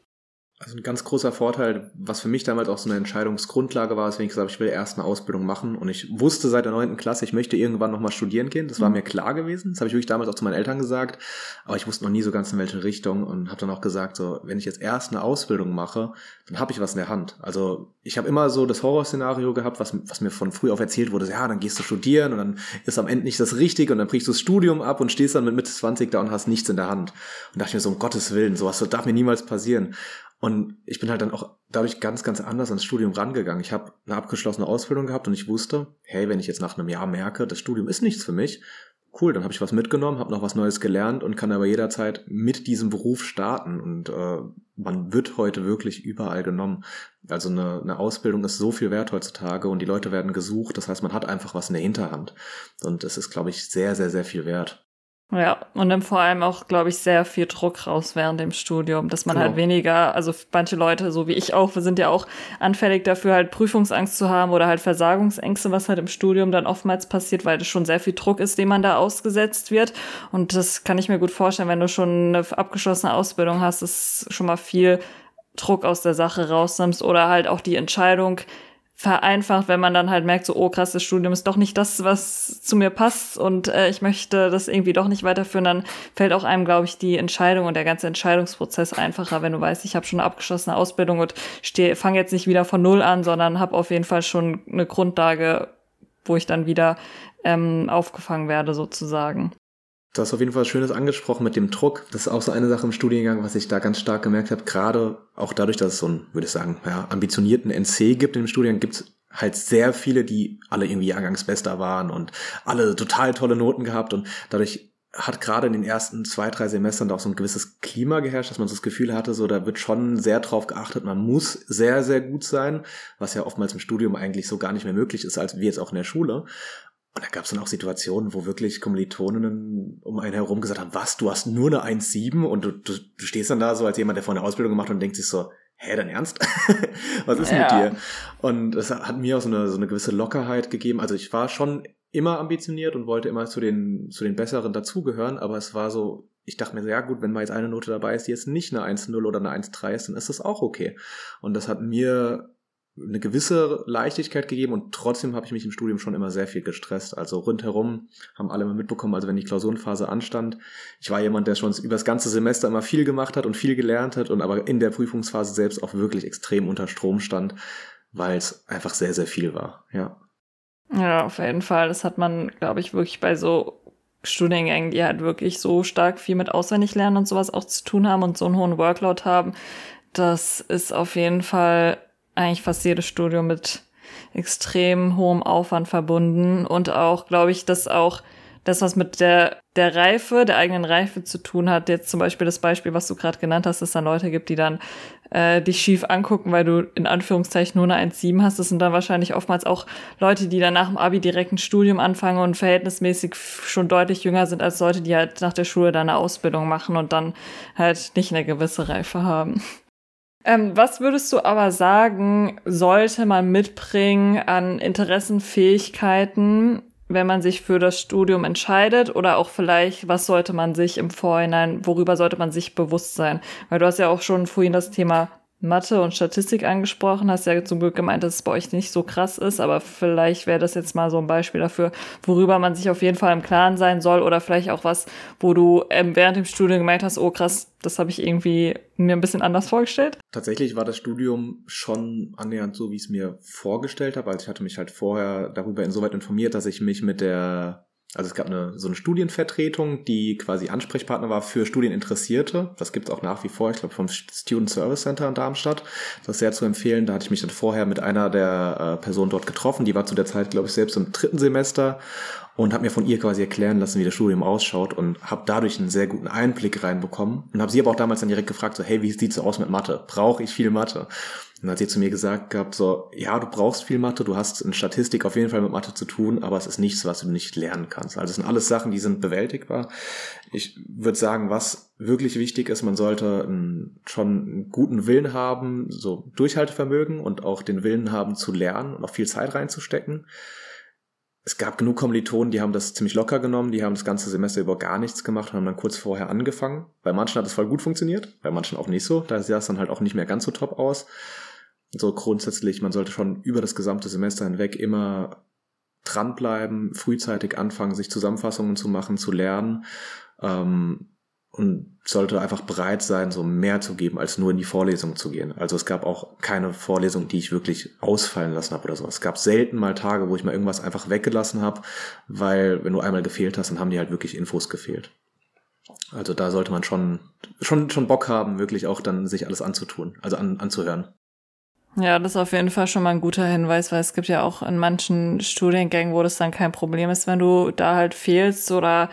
Speaker 3: Also ein ganz großer Vorteil, was für mich damals auch so eine Entscheidungsgrundlage war, ist, wenn ich gesagt habe, ich will erst eine Ausbildung machen und ich wusste seit der neunten Klasse, ich möchte irgendwann nochmal studieren gehen. Das war mhm. mir klar gewesen. Das habe ich wirklich damals auch zu meinen Eltern gesagt, aber ich wusste noch nie so ganz in welche Richtung und habe dann auch gesagt, so wenn ich jetzt erst eine Ausbildung mache, dann habe ich was in der Hand. Also ich habe immer so das Horrorszenario gehabt, was, was mir von früh auf erzählt wurde, ja, dann gehst du studieren und dann ist am Ende nicht das Richtige und dann brichst du das Studium ab und stehst dann mit Mitte 20 da und hast nichts in der Hand. Und dachte ich mir so, um Gottes Willen, sowas darf mir niemals passieren. Und ich bin halt dann auch dadurch ganz, ganz anders ans Studium rangegangen. Ich habe eine abgeschlossene Ausbildung gehabt und ich wusste, hey, wenn ich jetzt nach einem Jahr merke, das Studium ist nichts für mich, cool, dann habe ich was mitgenommen, habe noch was Neues gelernt und kann aber jederzeit mit diesem Beruf starten. Und äh, man wird heute wirklich überall genommen. Also eine, eine Ausbildung ist so viel wert heutzutage und die Leute werden gesucht. Das heißt, man hat einfach was in der Hinterhand. Und es ist, glaube ich, sehr, sehr, sehr viel wert.
Speaker 1: Ja, und dann vor allem auch, glaube ich, sehr viel Druck raus während dem Studium, dass man genau. halt weniger, also manche Leute, so wie ich auch, wir sind ja auch anfällig dafür, halt Prüfungsangst zu haben oder halt Versagungsängste, was halt im Studium dann oftmals passiert, weil das schon sehr viel Druck ist, dem man da ausgesetzt wird. Und das kann ich mir gut vorstellen, wenn du schon eine abgeschlossene Ausbildung hast, ist schon mal viel Druck aus der Sache rausnimmst oder halt auch die Entscheidung, vereinfacht, wenn man dann halt merkt, so, oh krass, das Studium ist doch nicht das, was zu mir passt und äh, ich möchte das irgendwie doch nicht weiterführen, dann fällt auch einem, glaube ich, die Entscheidung und der ganze Entscheidungsprozess einfacher, wenn du weißt, ich habe schon eine abgeschlossene Ausbildung und fange jetzt nicht wieder von null an, sondern habe auf jeden Fall schon eine Grundlage, wo ich dann wieder ähm, aufgefangen werde, sozusagen.
Speaker 3: Du hast auf jeden Fall Schönes angesprochen mit dem Druck. Das ist auch so eine Sache im Studiengang, was ich da ganz stark gemerkt habe. Gerade auch dadurch, dass es so einen, würde ich sagen, ja, ambitionierten NC gibt im Studiengang, gibt es halt sehr viele, die alle irgendwie Jahrgangsbester waren und alle total tolle Noten gehabt und dadurch hat gerade in den ersten zwei, drei Semestern da auch so ein gewisses Klima geherrscht, dass man so das Gefühl hatte, so da wird schon sehr drauf geachtet, man muss sehr, sehr gut sein, was ja oftmals im Studium eigentlich so gar nicht mehr möglich ist, als wie jetzt auch in der Schule. Und da gab es dann auch Situationen, wo wirklich Kommilitoninnen um einen herum gesagt haben, was, du hast nur eine 1,7 und du, du, du stehst dann da so als jemand, der vorne Ausbildung gemacht hat und denkt sich so, hä, dein Ernst? was ist ja. mit dir? Und es hat mir auch so eine, so eine gewisse Lockerheit gegeben. Also ich war schon immer ambitioniert und wollte immer zu den, zu den Besseren dazugehören, aber es war so, ich dachte mir so, ja gut, wenn mal jetzt eine Note dabei ist, die jetzt nicht eine 1,0 oder eine 1,3 ist, dann ist das auch okay. Und das hat mir eine gewisse Leichtigkeit gegeben und trotzdem habe ich mich im Studium schon immer sehr viel gestresst. Also rundherum haben alle mal mitbekommen, also wenn die Klausurenphase anstand, ich war jemand, der schon über das ganze Semester immer viel gemacht hat und viel gelernt hat und aber in der Prüfungsphase selbst auch wirklich extrem unter Strom stand, weil es einfach sehr, sehr viel war, ja.
Speaker 1: Ja, auf jeden Fall. Das hat man, glaube ich, wirklich bei so Studiengängen, die halt wirklich so stark viel mit Auswendiglernen und sowas auch zu tun haben und so einen hohen Workload haben, das ist auf jeden Fall eigentlich fast jedes Studium mit extrem hohem Aufwand verbunden und auch, glaube ich, dass auch das, was mit der, der Reife, der eigenen Reife zu tun hat, jetzt zum Beispiel das Beispiel, was du gerade genannt hast, dass es dann Leute gibt, die dann äh, dich schief angucken, weil du in Anführungszeichen nur eine 1,7 hast. Das sind dann wahrscheinlich oftmals auch Leute, die dann nach dem Abi direkt ein Studium anfangen und verhältnismäßig schon deutlich jünger sind als Leute, die halt nach der Schule dann eine Ausbildung machen und dann halt nicht eine gewisse Reife haben. Ähm, was würdest du aber sagen, sollte man mitbringen an Interessenfähigkeiten, wenn man sich für das Studium entscheidet oder auch vielleicht, was sollte man sich im Vorhinein, worüber sollte man sich bewusst sein? Weil du hast ja auch schon vorhin das Thema Mathe und Statistik angesprochen, hast ja zum Glück gemeint, dass es bei euch nicht so krass ist, aber vielleicht wäre das jetzt mal so ein Beispiel dafür, worüber man sich auf jeden Fall im Klaren sein soll oder vielleicht auch was, wo du ähm, während dem Studium gemeint hast, oh krass, das habe ich irgendwie mir ein bisschen anders vorgestellt.
Speaker 3: Tatsächlich war das Studium schon annähernd so, wie ich es mir vorgestellt habe. Also ich hatte mich halt vorher darüber insoweit informiert, dass ich mich mit der also es gab eine, so eine Studienvertretung, die quasi Ansprechpartner war für Studieninteressierte. Das gibt es auch nach wie vor, ich glaube vom Student Service Center in Darmstadt. Das ist sehr zu empfehlen. Da hatte ich mich dann vorher mit einer der äh, Personen dort getroffen. Die war zu der Zeit, glaube ich, selbst im dritten Semester und habe mir von ihr quasi erklären lassen, wie das Studium ausschaut und habe dadurch einen sehr guten Einblick reinbekommen und habe sie aber auch damals dann direkt gefragt, so hey, wie sieht's so aus mit Mathe? Brauche ich viel Mathe? Dann hat sie zu mir gesagt gehabt, so, ja, du brauchst viel Mathe, du hast in Statistik auf jeden Fall mit Mathe zu tun, aber es ist nichts, was du nicht lernen kannst. Also es sind alles Sachen, die sind bewältigbar. Ich würde sagen, was wirklich wichtig ist, man sollte einen, schon einen guten Willen haben, so Durchhaltevermögen und auch den Willen haben zu lernen und auch viel Zeit reinzustecken es gab genug Kommilitonen, die haben das ziemlich locker genommen, die haben das ganze Semester über gar nichts gemacht und haben dann kurz vorher angefangen. Bei manchen hat es voll gut funktioniert, bei manchen auch nicht so. Da sah es dann halt auch nicht mehr ganz so top aus. So grundsätzlich, man sollte schon über das gesamte Semester hinweg immer dranbleiben, frühzeitig anfangen, sich Zusammenfassungen zu machen, zu lernen. Ähm, und sollte einfach bereit sein, so mehr zu geben, als nur in die Vorlesung zu gehen. Also es gab auch keine Vorlesung, die ich wirklich ausfallen lassen habe oder so. Es gab selten mal Tage, wo ich mal irgendwas einfach weggelassen habe, weil wenn du einmal gefehlt hast, dann haben die halt wirklich Infos gefehlt. Also da sollte man schon, schon, schon Bock haben, wirklich auch dann sich alles anzutun, also an, anzuhören.
Speaker 1: Ja, das ist auf jeden Fall schon mal ein guter Hinweis, weil es gibt ja auch in manchen Studiengängen, wo das dann kein Problem ist, wenn du da halt fehlst oder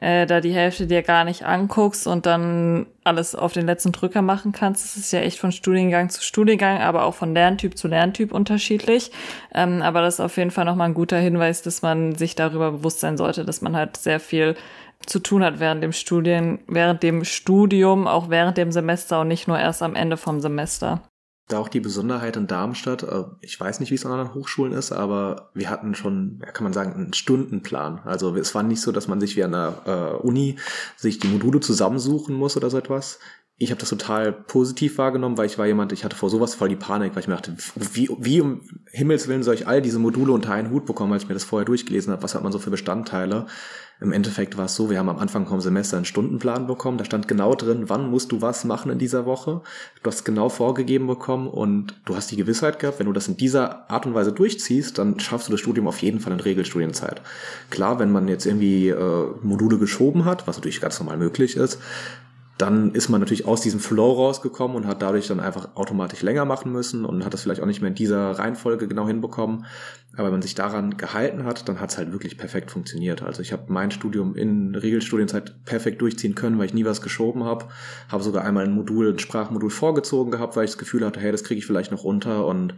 Speaker 1: äh, da die Hälfte dir gar nicht anguckst und dann alles auf den letzten Drücker machen kannst. Das ist ja echt von Studiengang zu Studiengang, aber auch von Lerntyp zu Lerntyp unterschiedlich. Ähm, aber das ist auf jeden Fall nochmal ein guter Hinweis, dass man sich darüber bewusst sein sollte, dass man halt sehr viel zu tun hat während dem Studien, während dem Studium, auch während dem Semester und nicht nur erst am Ende vom Semester
Speaker 3: da auch die Besonderheit in Darmstadt. Äh, ich weiß nicht, wie es an anderen Hochschulen ist, aber wir hatten schon, kann man sagen, einen Stundenplan. Also es war nicht so, dass man sich wie an der äh, Uni sich die Module zusammensuchen muss oder so etwas. Ich habe das total positiv wahrgenommen, weil ich war jemand, ich hatte vor sowas voll die Panik, weil ich mir dachte, wie, wie um Himmels Willen soll ich all diese Module unter einen Hut bekommen, als ich mir das vorher durchgelesen habe, was hat man so für Bestandteile. Im Endeffekt war es so, wir haben am Anfang vom Semester einen Stundenplan bekommen. Da stand genau drin, wann musst du was machen in dieser Woche. Du hast genau vorgegeben bekommen und du hast die Gewissheit gehabt, wenn du das in dieser Art und Weise durchziehst, dann schaffst du das Studium auf jeden Fall in Regelstudienzeit. Klar, wenn man jetzt irgendwie äh, Module geschoben hat, was natürlich ganz normal möglich ist, dann ist man natürlich aus diesem Flow rausgekommen und hat dadurch dann einfach automatisch länger machen müssen und hat das vielleicht auch nicht mehr in dieser Reihenfolge genau hinbekommen. Aber wenn man sich daran gehalten hat, dann hat es halt wirklich perfekt funktioniert. Also ich habe mein Studium in Regelstudienzeit perfekt durchziehen können, weil ich nie was geschoben habe. Habe sogar einmal ein Modul, ein Sprachmodul vorgezogen gehabt, weil ich das Gefühl hatte, hey, das kriege ich vielleicht noch runter und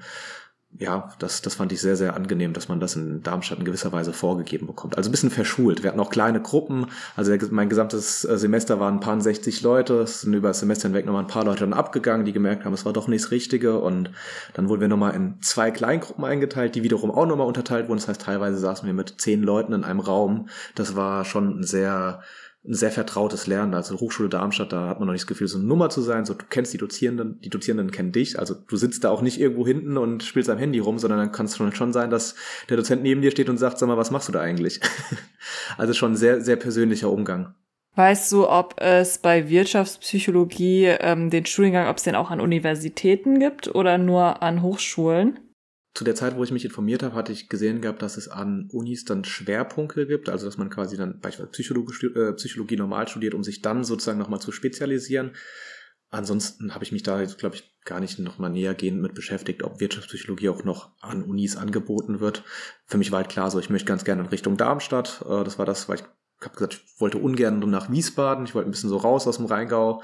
Speaker 3: ja, das, das fand ich sehr, sehr angenehm, dass man das in Darmstadt in gewisser Weise vorgegeben bekommt. Also ein bisschen verschult. Wir hatten auch kleine Gruppen. Also mein gesamtes äh, Semester waren ein paar 60 Leute. Es sind über das Semester hinweg nochmal ein paar Leute dann abgegangen, die gemerkt haben, es war doch nicht das Richtige. Und dann wurden wir nochmal in zwei Kleingruppen eingeteilt, die wiederum auch nochmal unterteilt wurden. Das heißt, teilweise saßen wir mit zehn Leuten in einem Raum. Das war schon ein sehr ein sehr vertrautes Lernen. Also Hochschule Darmstadt, da hat man noch nicht das Gefühl, so eine Nummer zu sein. So, du kennst die Dozierenden, die Dozierenden kennen dich. Also du sitzt da auch nicht irgendwo hinten und spielst am Handy rum, sondern dann kann es schon, schon sein, dass der Dozent neben dir steht und sagt, sag mal, was machst du da eigentlich? also schon sehr, sehr persönlicher Umgang.
Speaker 1: Weißt du, ob es bei Wirtschaftspsychologie ähm, den Studiengang, ob es den auch an Universitäten gibt oder nur an Hochschulen?
Speaker 3: Zu der Zeit, wo ich mich informiert habe, hatte ich gesehen gehabt, dass es an Unis dann Schwerpunkte gibt, also dass man quasi dann beispielsweise Psychologie, äh, Psychologie normal studiert, um sich dann sozusagen nochmal zu spezialisieren. Ansonsten habe ich mich da jetzt, glaube ich, gar nicht nochmal nähergehend mit beschäftigt, ob Wirtschaftspsychologie auch noch an Unis angeboten wird. Für mich war halt klar, so ich möchte ganz gerne in Richtung Darmstadt. Äh, das war das, weil ich habe gesagt, ich wollte ungern nach Wiesbaden, ich wollte ein bisschen so raus aus dem Rheingau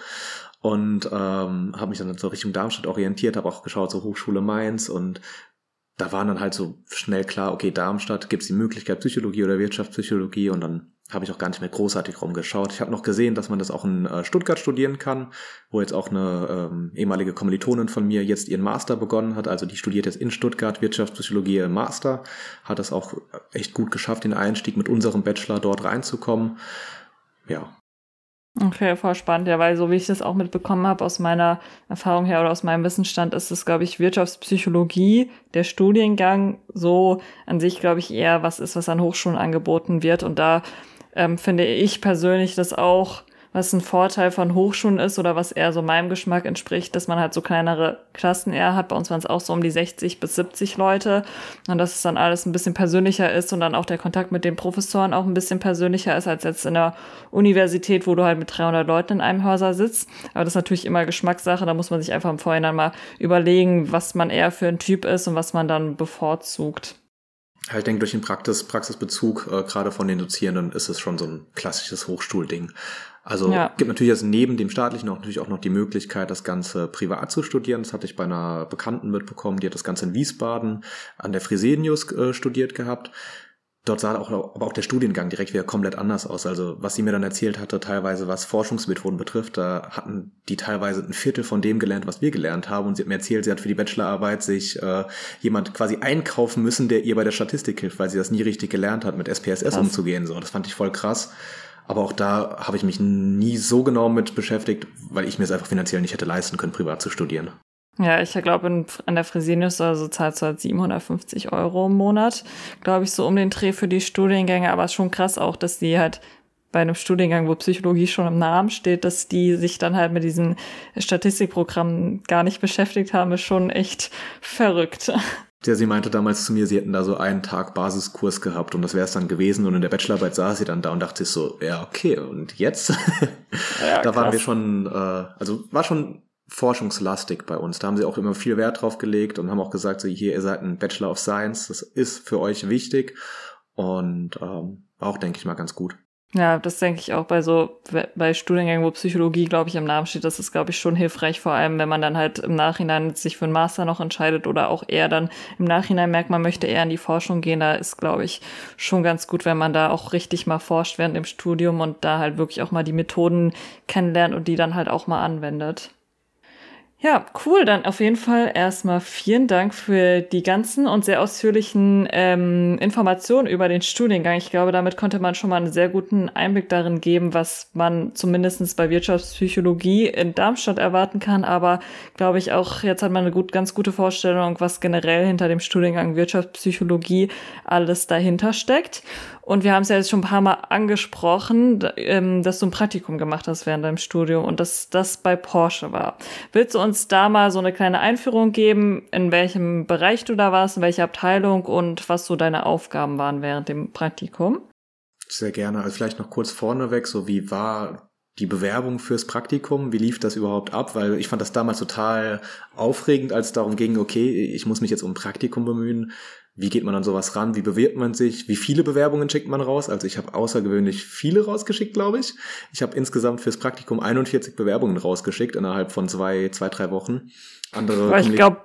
Speaker 3: und ähm, habe mich dann so Richtung Darmstadt orientiert, habe auch geschaut, so Hochschule Mainz und da waren dann halt so schnell klar, okay, Darmstadt gibt es die Möglichkeit Psychologie oder Wirtschaftspsychologie und dann habe ich auch gar nicht mehr großartig rumgeschaut. Ich habe noch gesehen, dass man das auch in äh, Stuttgart studieren kann, wo jetzt auch eine ähm, ehemalige Kommilitonin von mir jetzt ihren Master begonnen hat. Also die studiert jetzt in Stuttgart Wirtschaftspsychologie im Master, hat das auch echt gut geschafft, den Einstieg mit unserem Bachelor dort reinzukommen. Ja,
Speaker 1: Okay, voll spannend. Ja, weil so wie ich das auch mitbekommen habe aus meiner Erfahrung her oder aus meinem Wissensstand, ist es, glaube ich, Wirtschaftspsychologie, der Studiengang, so an sich, glaube ich, eher was ist, was an Hochschulen angeboten wird. Und da ähm, finde ich persönlich das auch was ein Vorteil von Hochschulen ist oder was eher so meinem Geschmack entspricht, dass man halt so kleinere Klassen eher hat. Bei uns waren es auch so um die 60 bis 70 Leute und dass es dann alles ein bisschen persönlicher ist und dann auch der Kontakt mit den Professoren auch ein bisschen persönlicher ist als jetzt in der Universität, wo du halt mit 300 Leuten in einem Hörsaal sitzt. Aber das ist natürlich immer Geschmackssache. Da muss man sich einfach im Vorhinein mal überlegen, was man eher für ein Typ ist und was man dann bevorzugt.
Speaker 3: Halt denke durch den Praxis, Praxisbezug, äh, gerade von den Dozierenden, ist es schon so ein klassisches Hochschulding. Also ja. gibt natürlich jetzt neben dem staatlichen auch natürlich auch noch die Möglichkeit, das Ganze privat zu studieren. Das hatte ich bei einer Bekannten mitbekommen, die hat das Ganze in Wiesbaden an der Fresenius äh, studiert gehabt. Dort sah auch, aber auch der Studiengang direkt wieder komplett anders aus. Also was sie mir dann erzählt hatte, teilweise was Forschungsmethoden betrifft, da hatten die teilweise ein Viertel von dem gelernt, was wir gelernt haben. Und sie hat mir erzählt, sie hat für die Bachelorarbeit sich äh, jemand quasi einkaufen müssen, der ihr bei der Statistik hilft, weil sie das nie richtig gelernt hat, mit SPSS krass. umzugehen. So, das fand ich voll krass. Aber auch da habe ich mich nie so genau mit beschäftigt, weil ich mir es einfach finanziell nicht hätte leisten können, privat zu studieren.
Speaker 1: Ja, ich glaube, an der Fresenius also zahlt du halt 750 Euro im Monat, glaube ich, so um den Dreh für die Studiengänge. Aber es ist schon krass auch, dass die halt bei einem Studiengang, wo Psychologie schon im Namen steht, dass die sich dann halt mit diesen Statistikprogrammen gar nicht beschäftigt haben, ist schon echt verrückt.
Speaker 3: Ja, sie meinte damals zu mir, sie hätten da so einen Tag Basiskurs gehabt und das wäre es dann gewesen. Und in der Bachelorarbeit saß sie dann da und dachte sich so, ja, okay, und jetzt? Ja, da waren wir schon, äh, also war schon forschungslastig bei uns. Da haben sie auch immer viel Wert drauf gelegt und haben auch gesagt, so hier, ihr seid ein Bachelor of Science, das ist für euch wichtig und ähm, auch, denke ich mal, ganz gut.
Speaker 1: Ja, das denke ich auch bei so, bei Studiengängen, wo Psychologie, glaube ich, im Namen steht, das ist, glaube ich, schon hilfreich, vor allem, wenn man dann halt im Nachhinein sich für einen Master noch entscheidet oder auch eher dann im Nachhinein merkt, man möchte eher in die Forschung gehen. Da ist, glaube ich, schon ganz gut, wenn man da auch richtig mal forscht während dem Studium und da halt wirklich auch mal die Methoden kennenlernt und die dann halt auch mal anwendet. Ja, cool. Dann auf jeden Fall erstmal vielen Dank für die ganzen und sehr ausführlichen ähm, Informationen über den Studiengang. Ich glaube, damit konnte man schon mal einen sehr guten Einblick darin geben, was man zumindestens bei Wirtschaftspsychologie in Darmstadt erwarten kann. Aber glaube ich auch, jetzt hat man eine gut, ganz gute Vorstellung, was generell hinter dem Studiengang Wirtschaftspsychologie alles dahinter steckt. Und wir haben es ja jetzt schon ein paar Mal angesprochen, ähm, dass du ein Praktikum gemacht hast während deinem Studium und dass das bei Porsche war. Willst du uns da mal so eine kleine Einführung geben, in welchem Bereich du da warst, in welcher Abteilung und was so deine Aufgaben waren während dem Praktikum?
Speaker 3: Sehr gerne. Also vielleicht noch kurz vorneweg, so wie war die Bewerbung fürs Praktikum, wie lief das überhaupt ab? Weil ich fand das damals total aufregend, als es darum ging, okay, ich muss mich jetzt um ein Praktikum bemühen. Wie geht man an sowas ran? Wie bewirbt man sich? Wie viele Bewerbungen schickt man raus? Also ich habe außergewöhnlich viele rausgeschickt, glaube ich. Ich habe insgesamt fürs Praktikum 41 Bewerbungen rausgeschickt innerhalb von zwei, zwei, drei Wochen.
Speaker 1: Andere ich glaube,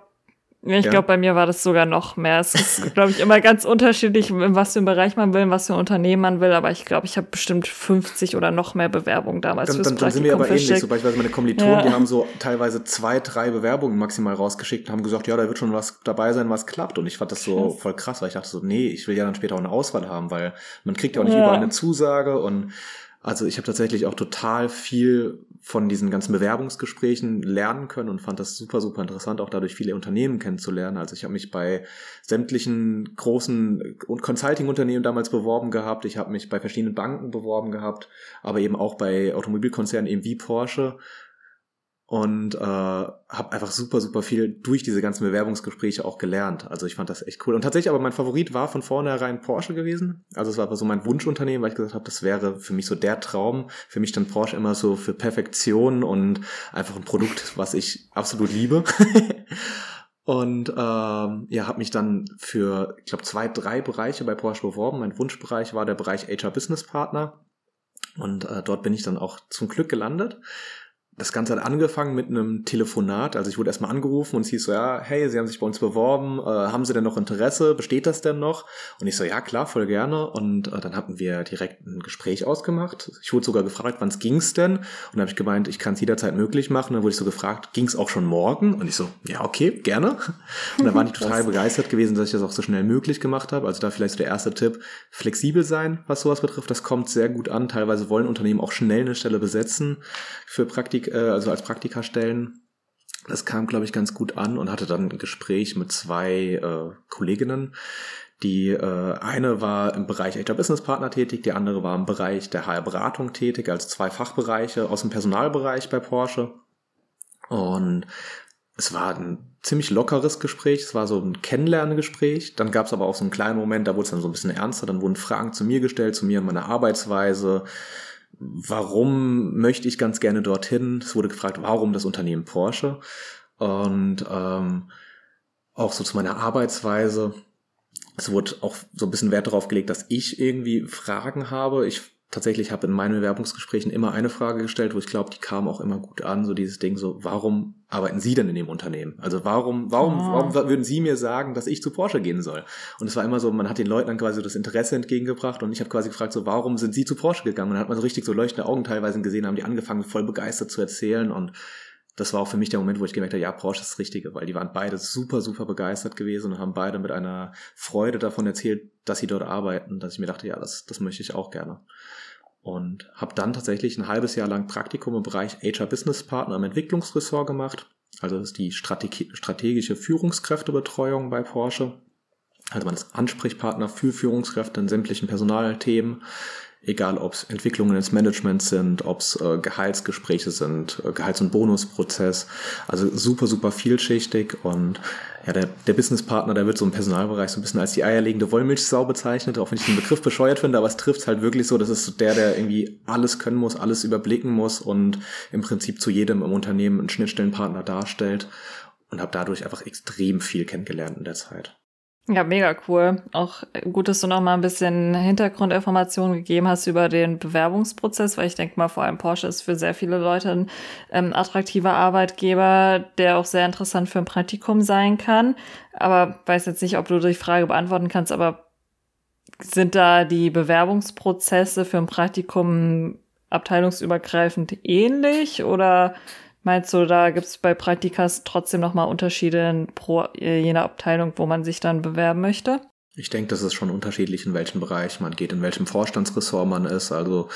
Speaker 1: ich ja. glaube, bei mir war das sogar noch mehr. Es ist, glaube ich, immer ganz unterschiedlich, in was für einen Bereich man will, in was für ein Unternehmen man will. Aber ich glaube, ich habe bestimmt 50 oder noch mehr Bewerbungen damals
Speaker 3: dann, fürs dann, dann sind wir aber ähnlich. So beispielsweise meine Kommilitonen, ja. die haben so teilweise zwei, drei Bewerbungen maximal rausgeschickt und haben gesagt, ja, da wird schon was dabei sein, was klappt. Und ich fand das so voll krass, weil ich dachte so, nee, ich will ja dann später auch eine Auswahl haben, weil man kriegt ja auch nicht ja. überall eine Zusage und also ich habe tatsächlich auch total viel von diesen ganzen Bewerbungsgesprächen lernen können und fand das super, super interessant, auch dadurch viele Unternehmen kennenzulernen. Also ich habe mich bei sämtlichen großen Consulting-Unternehmen damals beworben gehabt. Ich habe mich bei verschiedenen Banken beworben gehabt, aber eben auch bei Automobilkonzernen eben wie Porsche. Und äh, habe einfach super, super viel durch diese ganzen Bewerbungsgespräche auch gelernt. Also ich fand das echt cool. Und tatsächlich aber mein Favorit war von vornherein Porsche gewesen. Also es war aber so mein Wunschunternehmen, weil ich gesagt habe, das wäre für mich so der Traum. Für mich dann Porsche immer so für Perfektion und einfach ein Produkt, was ich absolut liebe. Und ähm, ja, habe mich dann für, ich glaube, zwei, drei Bereiche bei Porsche beworben. Mein Wunschbereich war der Bereich HR Business Partner. Und äh, dort bin ich dann auch zum Glück gelandet das Ganze hat angefangen mit einem Telefonat. Also ich wurde erstmal angerufen und es hieß so, ja, hey, Sie haben sich bei uns beworben, äh, haben Sie denn noch Interesse? Besteht das denn noch? Und ich so, ja, klar, voll gerne. Und äh, dann hatten wir direkt ein Gespräch ausgemacht. Ich wurde sogar gefragt, wann es ging's denn? Und dann habe ich gemeint, ich kann es jederzeit möglich machen. Dann wurde ich so gefragt, ging's auch schon morgen? Und ich so, ja, okay, gerne. Und dann waren die total begeistert gewesen, dass ich das auch so schnell möglich gemacht habe. Also da vielleicht so der erste Tipp, flexibel sein, was sowas betrifft. Das kommt sehr gut an. Teilweise wollen Unternehmen auch schnell eine Stelle besetzen für Praktik Praktik, äh, also als Praktikastellen. Das kam, glaube ich, ganz gut an und hatte dann ein Gespräch mit zwei äh, Kolleginnen. Die äh, eine war im Bereich HR Business Partner tätig, die andere war im Bereich der HR Beratung tätig, also zwei Fachbereiche aus dem Personalbereich bei Porsche. Und es war ein ziemlich lockeres Gespräch, es war so ein Kennenlerngespräch. Dann gab es aber auch so einen kleinen Moment, da wurde es dann so ein bisschen ernster, dann wurden Fragen zu mir gestellt, zu mir und meiner Arbeitsweise, warum möchte ich ganz gerne dorthin? Es wurde gefragt, warum das Unternehmen Porsche? Und ähm, auch so zu meiner Arbeitsweise. Es wurde auch so ein bisschen Wert darauf gelegt, dass ich irgendwie Fragen habe. Ich tatsächlich habe in meinen Bewerbungsgesprächen immer eine Frage gestellt, wo ich glaube, die kam auch immer gut an, so dieses Ding so, warum arbeiten Sie denn in dem Unternehmen? Also warum, warum, oh. warum würden Sie mir sagen, dass ich zu Porsche gehen soll? Und es war immer so, man hat den Leuten dann quasi das Interesse entgegengebracht und ich habe quasi gefragt, so, warum sind Sie zu Porsche gegangen? Und dann hat man so richtig so leuchtende Augen teilweise gesehen, haben die angefangen, voll begeistert zu erzählen und das war auch für mich der Moment, wo ich gemerkt habe, ja, Porsche ist das Richtige, weil die waren beide super, super begeistert gewesen und haben beide mit einer Freude davon erzählt, dass sie dort arbeiten, dass ich mir dachte, ja, das, das möchte ich auch gerne und habe dann tatsächlich ein halbes Jahr lang Praktikum im Bereich HR Business Partner im Entwicklungsressort gemacht. Also das ist die Strate strategische Führungskräftebetreuung bei Porsche. Also man ist Ansprechpartner für Führungskräfte in sämtlichen Personalthemen, egal ob es Entwicklungen ins Management sind, ob es äh, Gehaltsgespräche sind, äh, Gehalts- und Bonusprozess. Also super, super vielschichtig und ja, der, der Businesspartner, der wird so im Personalbereich so ein bisschen als die eierlegende Wollmilchsau bezeichnet, auch wenn ich den Begriff bescheuert finde, aber es trifft halt wirklich so, das ist so der, der irgendwie alles können muss, alles überblicken muss und im Prinzip zu jedem im Unternehmen einen Schnittstellenpartner darstellt und habe dadurch einfach extrem viel kennengelernt in der Zeit.
Speaker 1: Ja, mega cool. Auch gut, dass du noch mal ein bisschen Hintergrundinformationen gegeben hast über den Bewerbungsprozess, weil ich denke mal, vor allem Porsche ist für sehr viele Leute ein ähm, attraktiver Arbeitgeber, der auch sehr interessant für ein Praktikum sein kann. Aber weiß jetzt nicht, ob du die Frage beantworten kannst, aber sind da die Bewerbungsprozesse für ein Praktikum abteilungsübergreifend ähnlich oder Meinst du, da gibt es bei Praktikas trotzdem nochmal Unterschiede pro äh, jener Abteilung, wo man sich dann bewerben möchte?
Speaker 3: Ich denke, das ist schon unterschiedlich, in welchem Bereich man geht, in welchem Vorstandsressort man ist. Also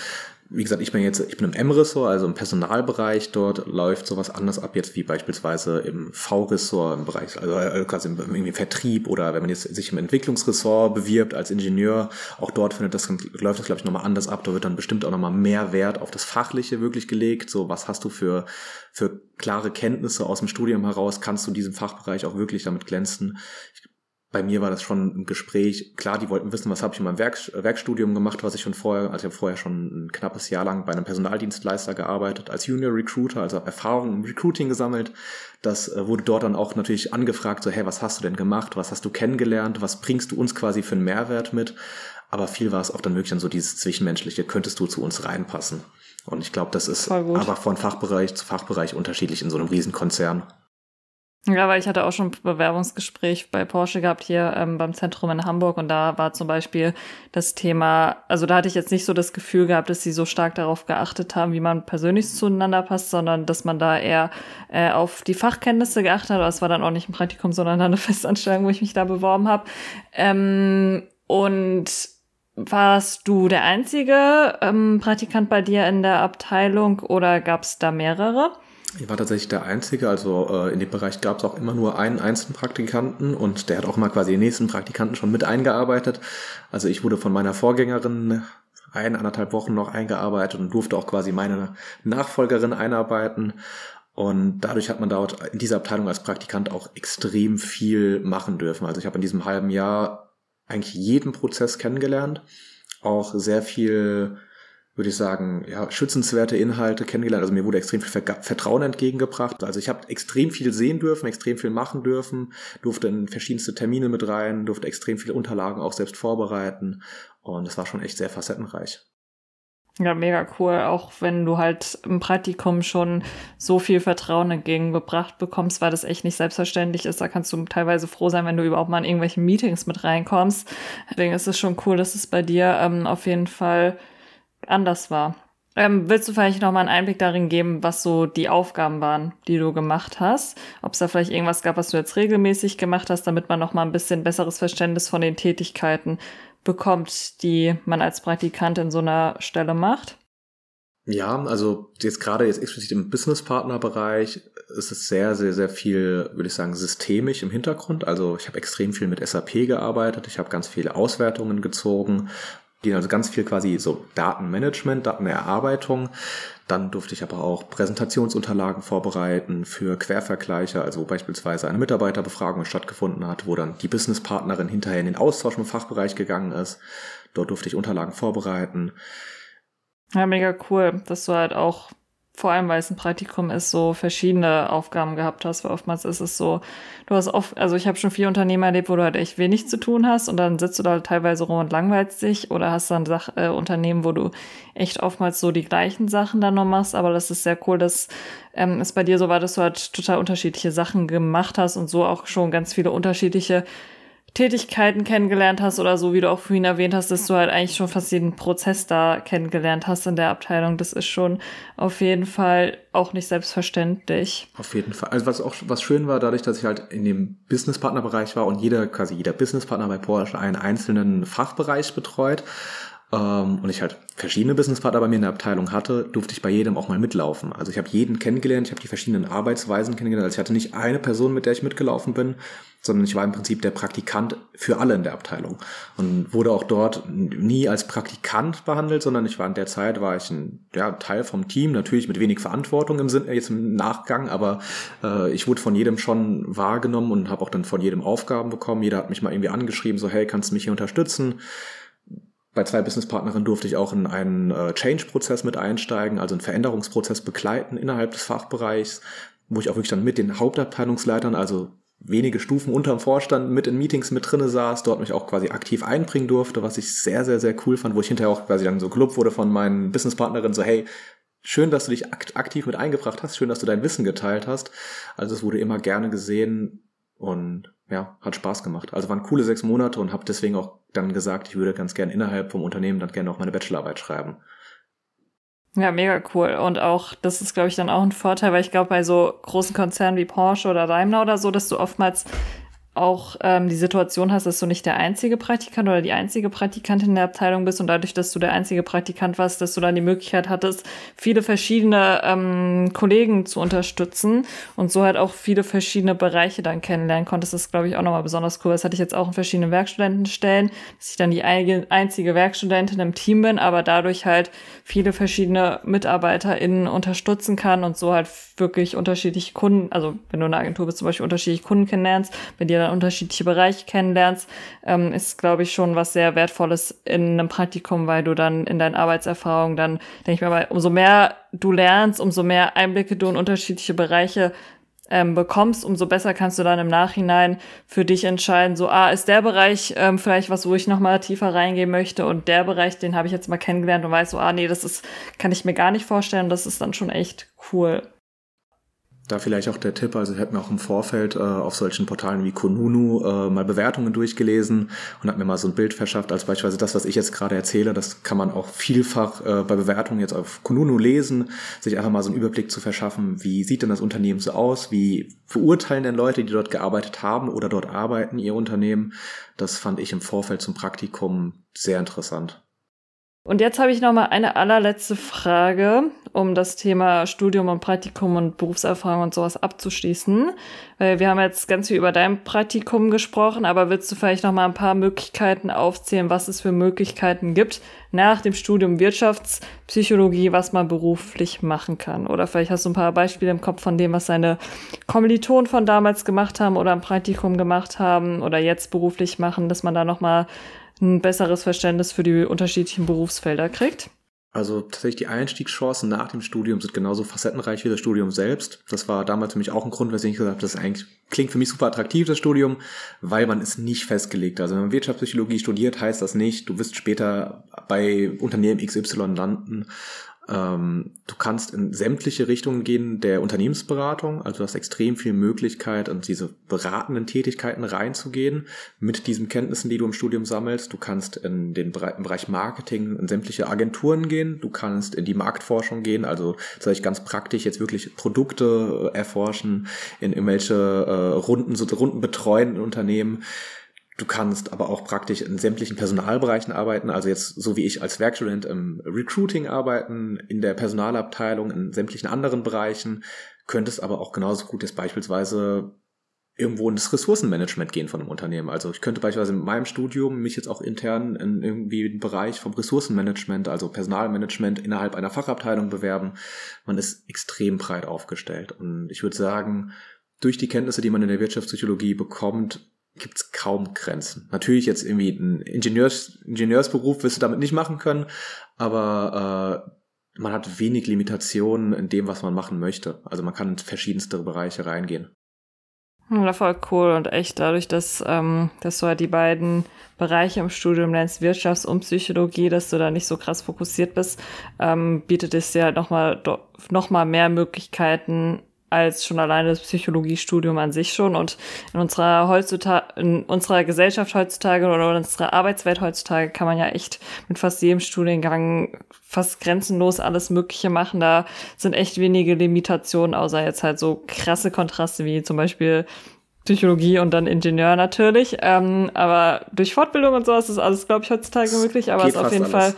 Speaker 3: wie gesagt, ich bin jetzt, ich bin im M-Ressort, also im Personalbereich. Dort läuft sowas anders ab jetzt wie beispielsweise im V-Ressort, im Bereich, also äh, quasi im, irgendwie Vertrieb oder wenn man jetzt sich im Entwicklungsressort bewirbt als Ingenieur, auch dort findet das, läuft das glaube ich nochmal anders ab. Da wird dann bestimmt auch nochmal mehr Wert auf das Fachliche wirklich gelegt. So, was hast du für, für klare Kenntnisse aus dem Studium heraus? Kannst du diesem Fachbereich auch wirklich damit glänzen? Ich bei mir war das schon ein Gespräch. Klar, die wollten wissen, was habe ich in meinem Werk, Werkstudium gemacht, was ich schon vorher, also ich habe vorher schon ein knappes Jahr lang bei einem Personaldienstleister gearbeitet, als Junior Recruiter, also Erfahrung im Recruiting gesammelt. Das äh, wurde dort dann auch natürlich angefragt, so, hey, was hast du denn gemacht? Was hast du kennengelernt? Was bringst du uns quasi für einen Mehrwert mit? Aber viel war es auch dann wirklich dann so dieses Zwischenmenschliche, könntest du zu uns reinpassen? Und ich glaube, das ist aber von Fachbereich zu Fachbereich unterschiedlich in so einem Riesenkonzern.
Speaker 1: Ja, weil ich hatte auch schon ein Bewerbungsgespräch bei Porsche gehabt hier ähm, beim Zentrum in Hamburg und da war zum Beispiel das Thema, also da hatte ich jetzt nicht so das Gefühl gehabt, dass sie so stark darauf geachtet haben, wie man persönlich zueinander passt, sondern dass man da eher äh, auf die Fachkenntnisse geachtet hat. Aber es war dann auch nicht ein Praktikum, sondern eine Festanstellung, wo ich mich da beworben habe. Ähm, und warst du der einzige ähm, Praktikant bei dir in der Abteilung oder gab es da mehrere?
Speaker 3: Ich war tatsächlich der Einzige, also äh, in dem Bereich gab es auch immer nur einen einzelnen Praktikanten und der hat auch mal quasi den nächsten Praktikanten schon mit eingearbeitet. Also ich wurde von meiner Vorgängerin ein, anderthalb Wochen noch eingearbeitet und durfte auch quasi meine Nachfolgerin einarbeiten. Und dadurch hat man dort in dieser Abteilung als Praktikant auch extrem viel machen dürfen. Also ich habe in diesem halben Jahr eigentlich jeden Prozess kennengelernt, auch sehr viel würde ich sagen, ja, schützenswerte Inhalte kennengelernt. Also mir wurde extrem viel Vertrauen entgegengebracht. Also ich habe extrem viel sehen dürfen, extrem viel machen dürfen, durfte in verschiedenste Termine mit rein, durfte extrem viele Unterlagen auch selbst vorbereiten. Und es war schon echt sehr facettenreich.
Speaker 1: Ja, mega cool. Auch wenn du halt im Praktikum schon so viel Vertrauen entgegengebracht bekommst, weil das echt nicht selbstverständlich ist. Da kannst du teilweise froh sein, wenn du überhaupt mal in irgendwelche Meetings mit reinkommst. Deswegen ist es schon cool, dass es bei dir ähm, auf jeden Fall anders war. Ähm, willst du vielleicht noch mal einen Einblick darin geben, was so die Aufgaben waren, die du gemacht hast? Ob es da vielleicht irgendwas gab, was du jetzt regelmäßig gemacht hast, damit man noch mal ein bisschen besseres Verständnis von den Tätigkeiten bekommt, die man als Praktikant in so einer Stelle macht?
Speaker 3: Ja, also jetzt gerade jetzt explizit im Businesspartner-Bereich ist es sehr, sehr, sehr viel, würde ich sagen, systemisch im Hintergrund. Also ich habe extrem viel mit SAP gearbeitet, ich habe ganz viele Auswertungen gezogen, die also ganz viel quasi so Datenmanagement, Datenerarbeitung. Dann durfte ich aber auch Präsentationsunterlagen vorbereiten für Quervergleiche, also beispielsweise eine Mitarbeiterbefragung stattgefunden hat, wo dann die Businesspartnerin hinterher in den Austausch im Fachbereich gegangen ist. Dort durfte ich Unterlagen vorbereiten.
Speaker 1: Ja, mega cool, dass du halt auch vor allem weil es ein Praktikum ist, so verschiedene Aufgaben gehabt hast, weil oftmals ist es so, du hast oft, also ich habe schon vier Unternehmen erlebt, wo du halt echt wenig zu tun hast und dann sitzt du da teilweise rum und langweilst dich oder hast dann Sach äh, Unternehmen, wo du echt oftmals so die gleichen Sachen dann noch machst, aber das ist sehr cool, dass ähm, es bei dir so war, dass du halt total unterschiedliche Sachen gemacht hast und so auch schon ganz viele unterschiedliche Tätigkeiten kennengelernt hast oder so, wie du auch vorhin erwähnt hast, dass du halt eigentlich schon fast jeden Prozess da kennengelernt hast in der Abteilung. Das ist schon auf jeden Fall auch nicht selbstverständlich.
Speaker 3: Auf jeden Fall. Also was auch was schön war, dadurch, dass ich halt in dem Businesspartnerbereich war und jeder, quasi jeder Businesspartner bei Porsche einen einzelnen Fachbereich betreut, ähm, und ich halt verschiedene Businesspartner bei mir in der Abteilung hatte, durfte ich bei jedem auch mal mitlaufen. Also ich habe jeden kennengelernt, ich habe die verschiedenen Arbeitsweisen kennengelernt. Also ich hatte nicht eine Person, mit der ich mitgelaufen bin, sondern ich war im Prinzip der Praktikant für alle in der Abteilung und wurde auch dort nie als Praktikant behandelt, sondern ich war in der Zeit war ich ein ja, Teil vom Team, natürlich mit wenig Verantwortung im Sinne jetzt im Nachgang, aber äh, ich wurde von jedem schon wahrgenommen und habe auch dann von jedem Aufgaben bekommen. Jeder hat mich mal irgendwie angeschrieben, so hey, kannst du mich hier unterstützen? Bei zwei Businesspartnerinnen durfte ich auch in einen äh, Change-Prozess mit einsteigen, also einen Veränderungsprozess begleiten innerhalb des Fachbereichs, wo ich auch wirklich dann mit den Hauptabteilungsleitern, also wenige Stufen unterm Vorstand mit in Meetings mit drinne saß, dort mich auch quasi aktiv einbringen durfte, was ich sehr, sehr, sehr cool fand, wo ich hinterher auch quasi dann so gelobt wurde von meinen Businesspartnerinnen, so hey, schön, dass du dich aktiv mit eingebracht hast, schön, dass du dein Wissen geteilt hast. Also es wurde immer gerne gesehen und ja, hat Spaß gemacht. Also waren coole sechs Monate und habe deswegen auch dann gesagt, ich würde ganz gern innerhalb vom Unternehmen dann gerne auch meine Bachelorarbeit schreiben.
Speaker 1: Ja, mega cool. Und auch, das ist, glaube ich, dann auch ein Vorteil, weil ich glaube, bei so großen Konzernen wie Porsche oder Daimler oder so, dass du oftmals auch ähm, die Situation hast, dass du nicht der einzige Praktikant oder die einzige Praktikantin in der Abteilung bist und dadurch, dass du der einzige Praktikant warst, dass du dann die Möglichkeit hattest, viele verschiedene ähm, Kollegen zu unterstützen und so halt auch viele verschiedene Bereiche dann kennenlernen konntest. Das ist, glaube ich, auch nochmal besonders cool. Das hatte ich jetzt auch in verschiedenen Werkstudentenstellen, dass ich dann die einzige Werkstudentin im Team bin, aber dadurch halt viele verschiedene MitarbeiterInnen unterstützen kann und so halt wirklich unterschiedliche Kunden, also wenn du in einer Agentur bist, zum Beispiel unterschiedliche Kunden kennenlernst, wenn dir dann unterschiedliche Bereiche kennenlernst, ähm, ist, glaube ich, schon was sehr Wertvolles in einem Praktikum, weil du dann in deinen Arbeitserfahrungen dann, denke ich mir mal, umso mehr du lernst, umso mehr Einblicke du in unterschiedliche Bereiche ähm, bekommst, umso besser kannst du dann im Nachhinein für dich entscheiden, so, ah, ist der Bereich ähm, vielleicht was, wo ich nochmal tiefer reingehen möchte und der Bereich, den habe ich jetzt mal kennengelernt und weiß so, ah, nee, das ist, kann ich mir gar nicht vorstellen, das ist dann schon echt cool.
Speaker 3: Da vielleicht auch der Tipp, also ich habe mir auch im Vorfeld äh, auf solchen Portalen wie Konunu äh, mal Bewertungen durchgelesen und habe mir mal so ein Bild verschafft, als beispielsweise das, was ich jetzt gerade erzähle, das kann man auch vielfach äh, bei Bewertungen jetzt auf Konunu lesen, sich einfach mal so einen Überblick zu verschaffen, wie sieht denn das Unternehmen so aus, wie verurteilen denn Leute, die dort gearbeitet haben oder dort arbeiten, ihr Unternehmen. Das fand ich im Vorfeld zum Praktikum sehr interessant.
Speaker 1: Und jetzt habe ich noch mal eine allerletzte Frage. Um das Thema Studium und Praktikum und Berufserfahrung und sowas abzuschließen. Weil wir haben jetzt ganz viel über dein Praktikum gesprochen, aber willst du vielleicht noch mal ein paar Möglichkeiten aufzählen, was es für Möglichkeiten gibt nach dem Studium Wirtschaftspsychologie, was man beruflich machen kann? Oder vielleicht hast du ein paar Beispiele im Kopf von dem, was deine Kommilitonen von damals gemacht haben oder ein Praktikum gemacht haben oder jetzt beruflich machen, dass man da noch mal ein besseres Verständnis für die unterschiedlichen Berufsfelder kriegt?
Speaker 3: Also tatsächlich die Einstiegschancen nach dem Studium sind genauso facettenreich wie das Studium selbst. Das war damals für mich auch ein Grund, weswegen ich gesagt habe, das eigentlich klingt für mich super attraktiv, das Studium, weil man ist nicht festgelegt. Also wenn man Wirtschaftspsychologie studiert, heißt das nicht, du wirst später bei Unternehmen XY landen du kannst in sämtliche Richtungen gehen der Unternehmensberatung, also du hast extrem viel Möglichkeit, in diese beratenden Tätigkeiten reinzugehen mit diesen Kenntnissen, die du im Studium sammelst. Du kannst in den Bereich Marketing in sämtliche Agenturen gehen, du kannst in die Marktforschung gehen, also sage ich ganz praktisch jetzt wirklich Produkte erforschen, in irgendwelche äh, Runden, so Runden betreuen in Unternehmen. Du kannst aber auch praktisch in sämtlichen Personalbereichen arbeiten, also jetzt so wie ich als Werkstudent im Recruiting arbeiten, in der Personalabteilung, in sämtlichen anderen Bereichen, könntest aber auch genauso gut jetzt beispielsweise irgendwo in das Ressourcenmanagement gehen von einem Unternehmen. Also ich könnte beispielsweise in meinem Studium mich jetzt auch intern in irgendwie den Bereich vom Ressourcenmanagement, also Personalmanagement innerhalb einer Fachabteilung bewerben. Man ist extrem breit aufgestellt. Und ich würde sagen, durch die Kenntnisse, die man in der Wirtschaftspsychologie bekommt, gibt es kaum Grenzen. Natürlich jetzt irgendwie ein Ingenieurs, Ingenieursberuf wirst du damit nicht machen können, aber äh, man hat wenig Limitationen in dem, was man machen möchte. Also man kann in verschiedenste Bereiche reingehen.
Speaker 1: Ja, voll cool und echt dadurch, dass, ähm, dass du halt die beiden Bereiche im Studium lernst, Wirtschafts- und Psychologie, dass du da nicht so krass fokussiert bist, ähm, bietet es dir halt nochmal noch mal mehr Möglichkeiten, als schon alleine das Psychologiestudium an sich schon. Und in unserer heutzutage, in unserer Gesellschaft heutzutage oder in unserer Arbeitswelt heutzutage kann man ja echt mit fast jedem Studiengang fast grenzenlos alles Mögliche machen. Da sind echt wenige Limitationen, außer jetzt halt so krasse Kontraste wie zum Beispiel Psychologie und dann Ingenieur natürlich. Ähm, aber durch Fortbildung und sowas ist alles, glaube ich, heutzutage möglich. Aber es ist auf jeden alles. Fall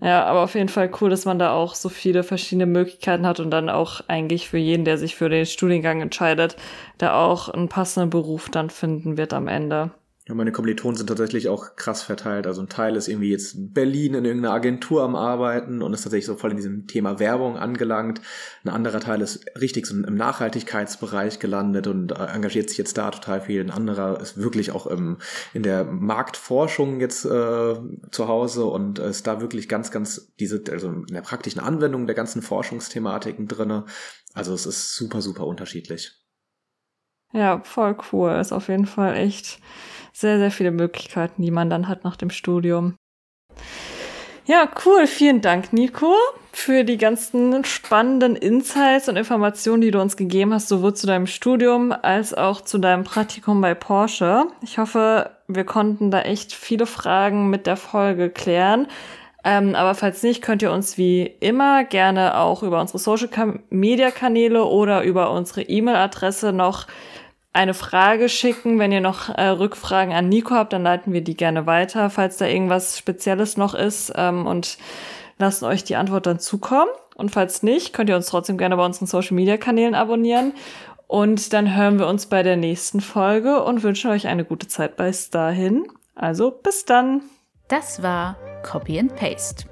Speaker 1: ja, aber auf jeden Fall cool, dass man da auch so viele verschiedene Möglichkeiten hat und dann auch eigentlich für jeden, der sich für den Studiengang entscheidet, da auch einen passenden Beruf dann finden wird am Ende.
Speaker 3: Ja, meine Kommilitonen sind tatsächlich auch krass verteilt. Also ein Teil ist irgendwie jetzt in Berlin in irgendeiner Agentur am Arbeiten und ist tatsächlich so voll in diesem Thema Werbung angelangt. Ein anderer Teil ist richtig so im Nachhaltigkeitsbereich gelandet und engagiert sich jetzt da total viel. Ein anderer ist wirklich auch im, in der Marktforschung jetzt äh, zu Hause und ist da wirklich ganz, ganz diese, also in der praktischen Anwendung der ganzen Forschungsthematiken drinne. Also es ist super, super unterschiedlich.
Speaker 1: Ja, voll cool. Ist auf jeden Fall echt sehr, sehr viele Möglichkeiten, die man dann hat nach dem Studium. Ja, cool. Vielen Dank, Nico, für die ganzen spannenden Insights und Informationen, die du uns gegeben hast, sowohl zu deinem Studium als auch zu deinem Praktikum bei Porsche. Ich hoffe, wir konnten da echt viele Fragen mit der Folge klären. Ähm, aber falls nicht, könnt ihr uns wie immer gerne auch über unsere Social Media Kanäle oder über unsere E-Mail-Adresse noch eine Frage schicken. Wenn ihr noch äh, Rückfragen an Nico habt, dann leiten wir die gerne weiter, falls da irgendwas Spezielles noch ist ähm, und lassen euch die Antwort dann zukommen. Und falls nicht, könnt ihr uns trotzdem gerne bei unseren Social Media Kanälen abonnieren. Und dann hören wir uns bei der nächsten Folge und wünschen euch eine gute Zeit bis dahin. Also bis dann.
Speaker 2: Das war Copy and Paste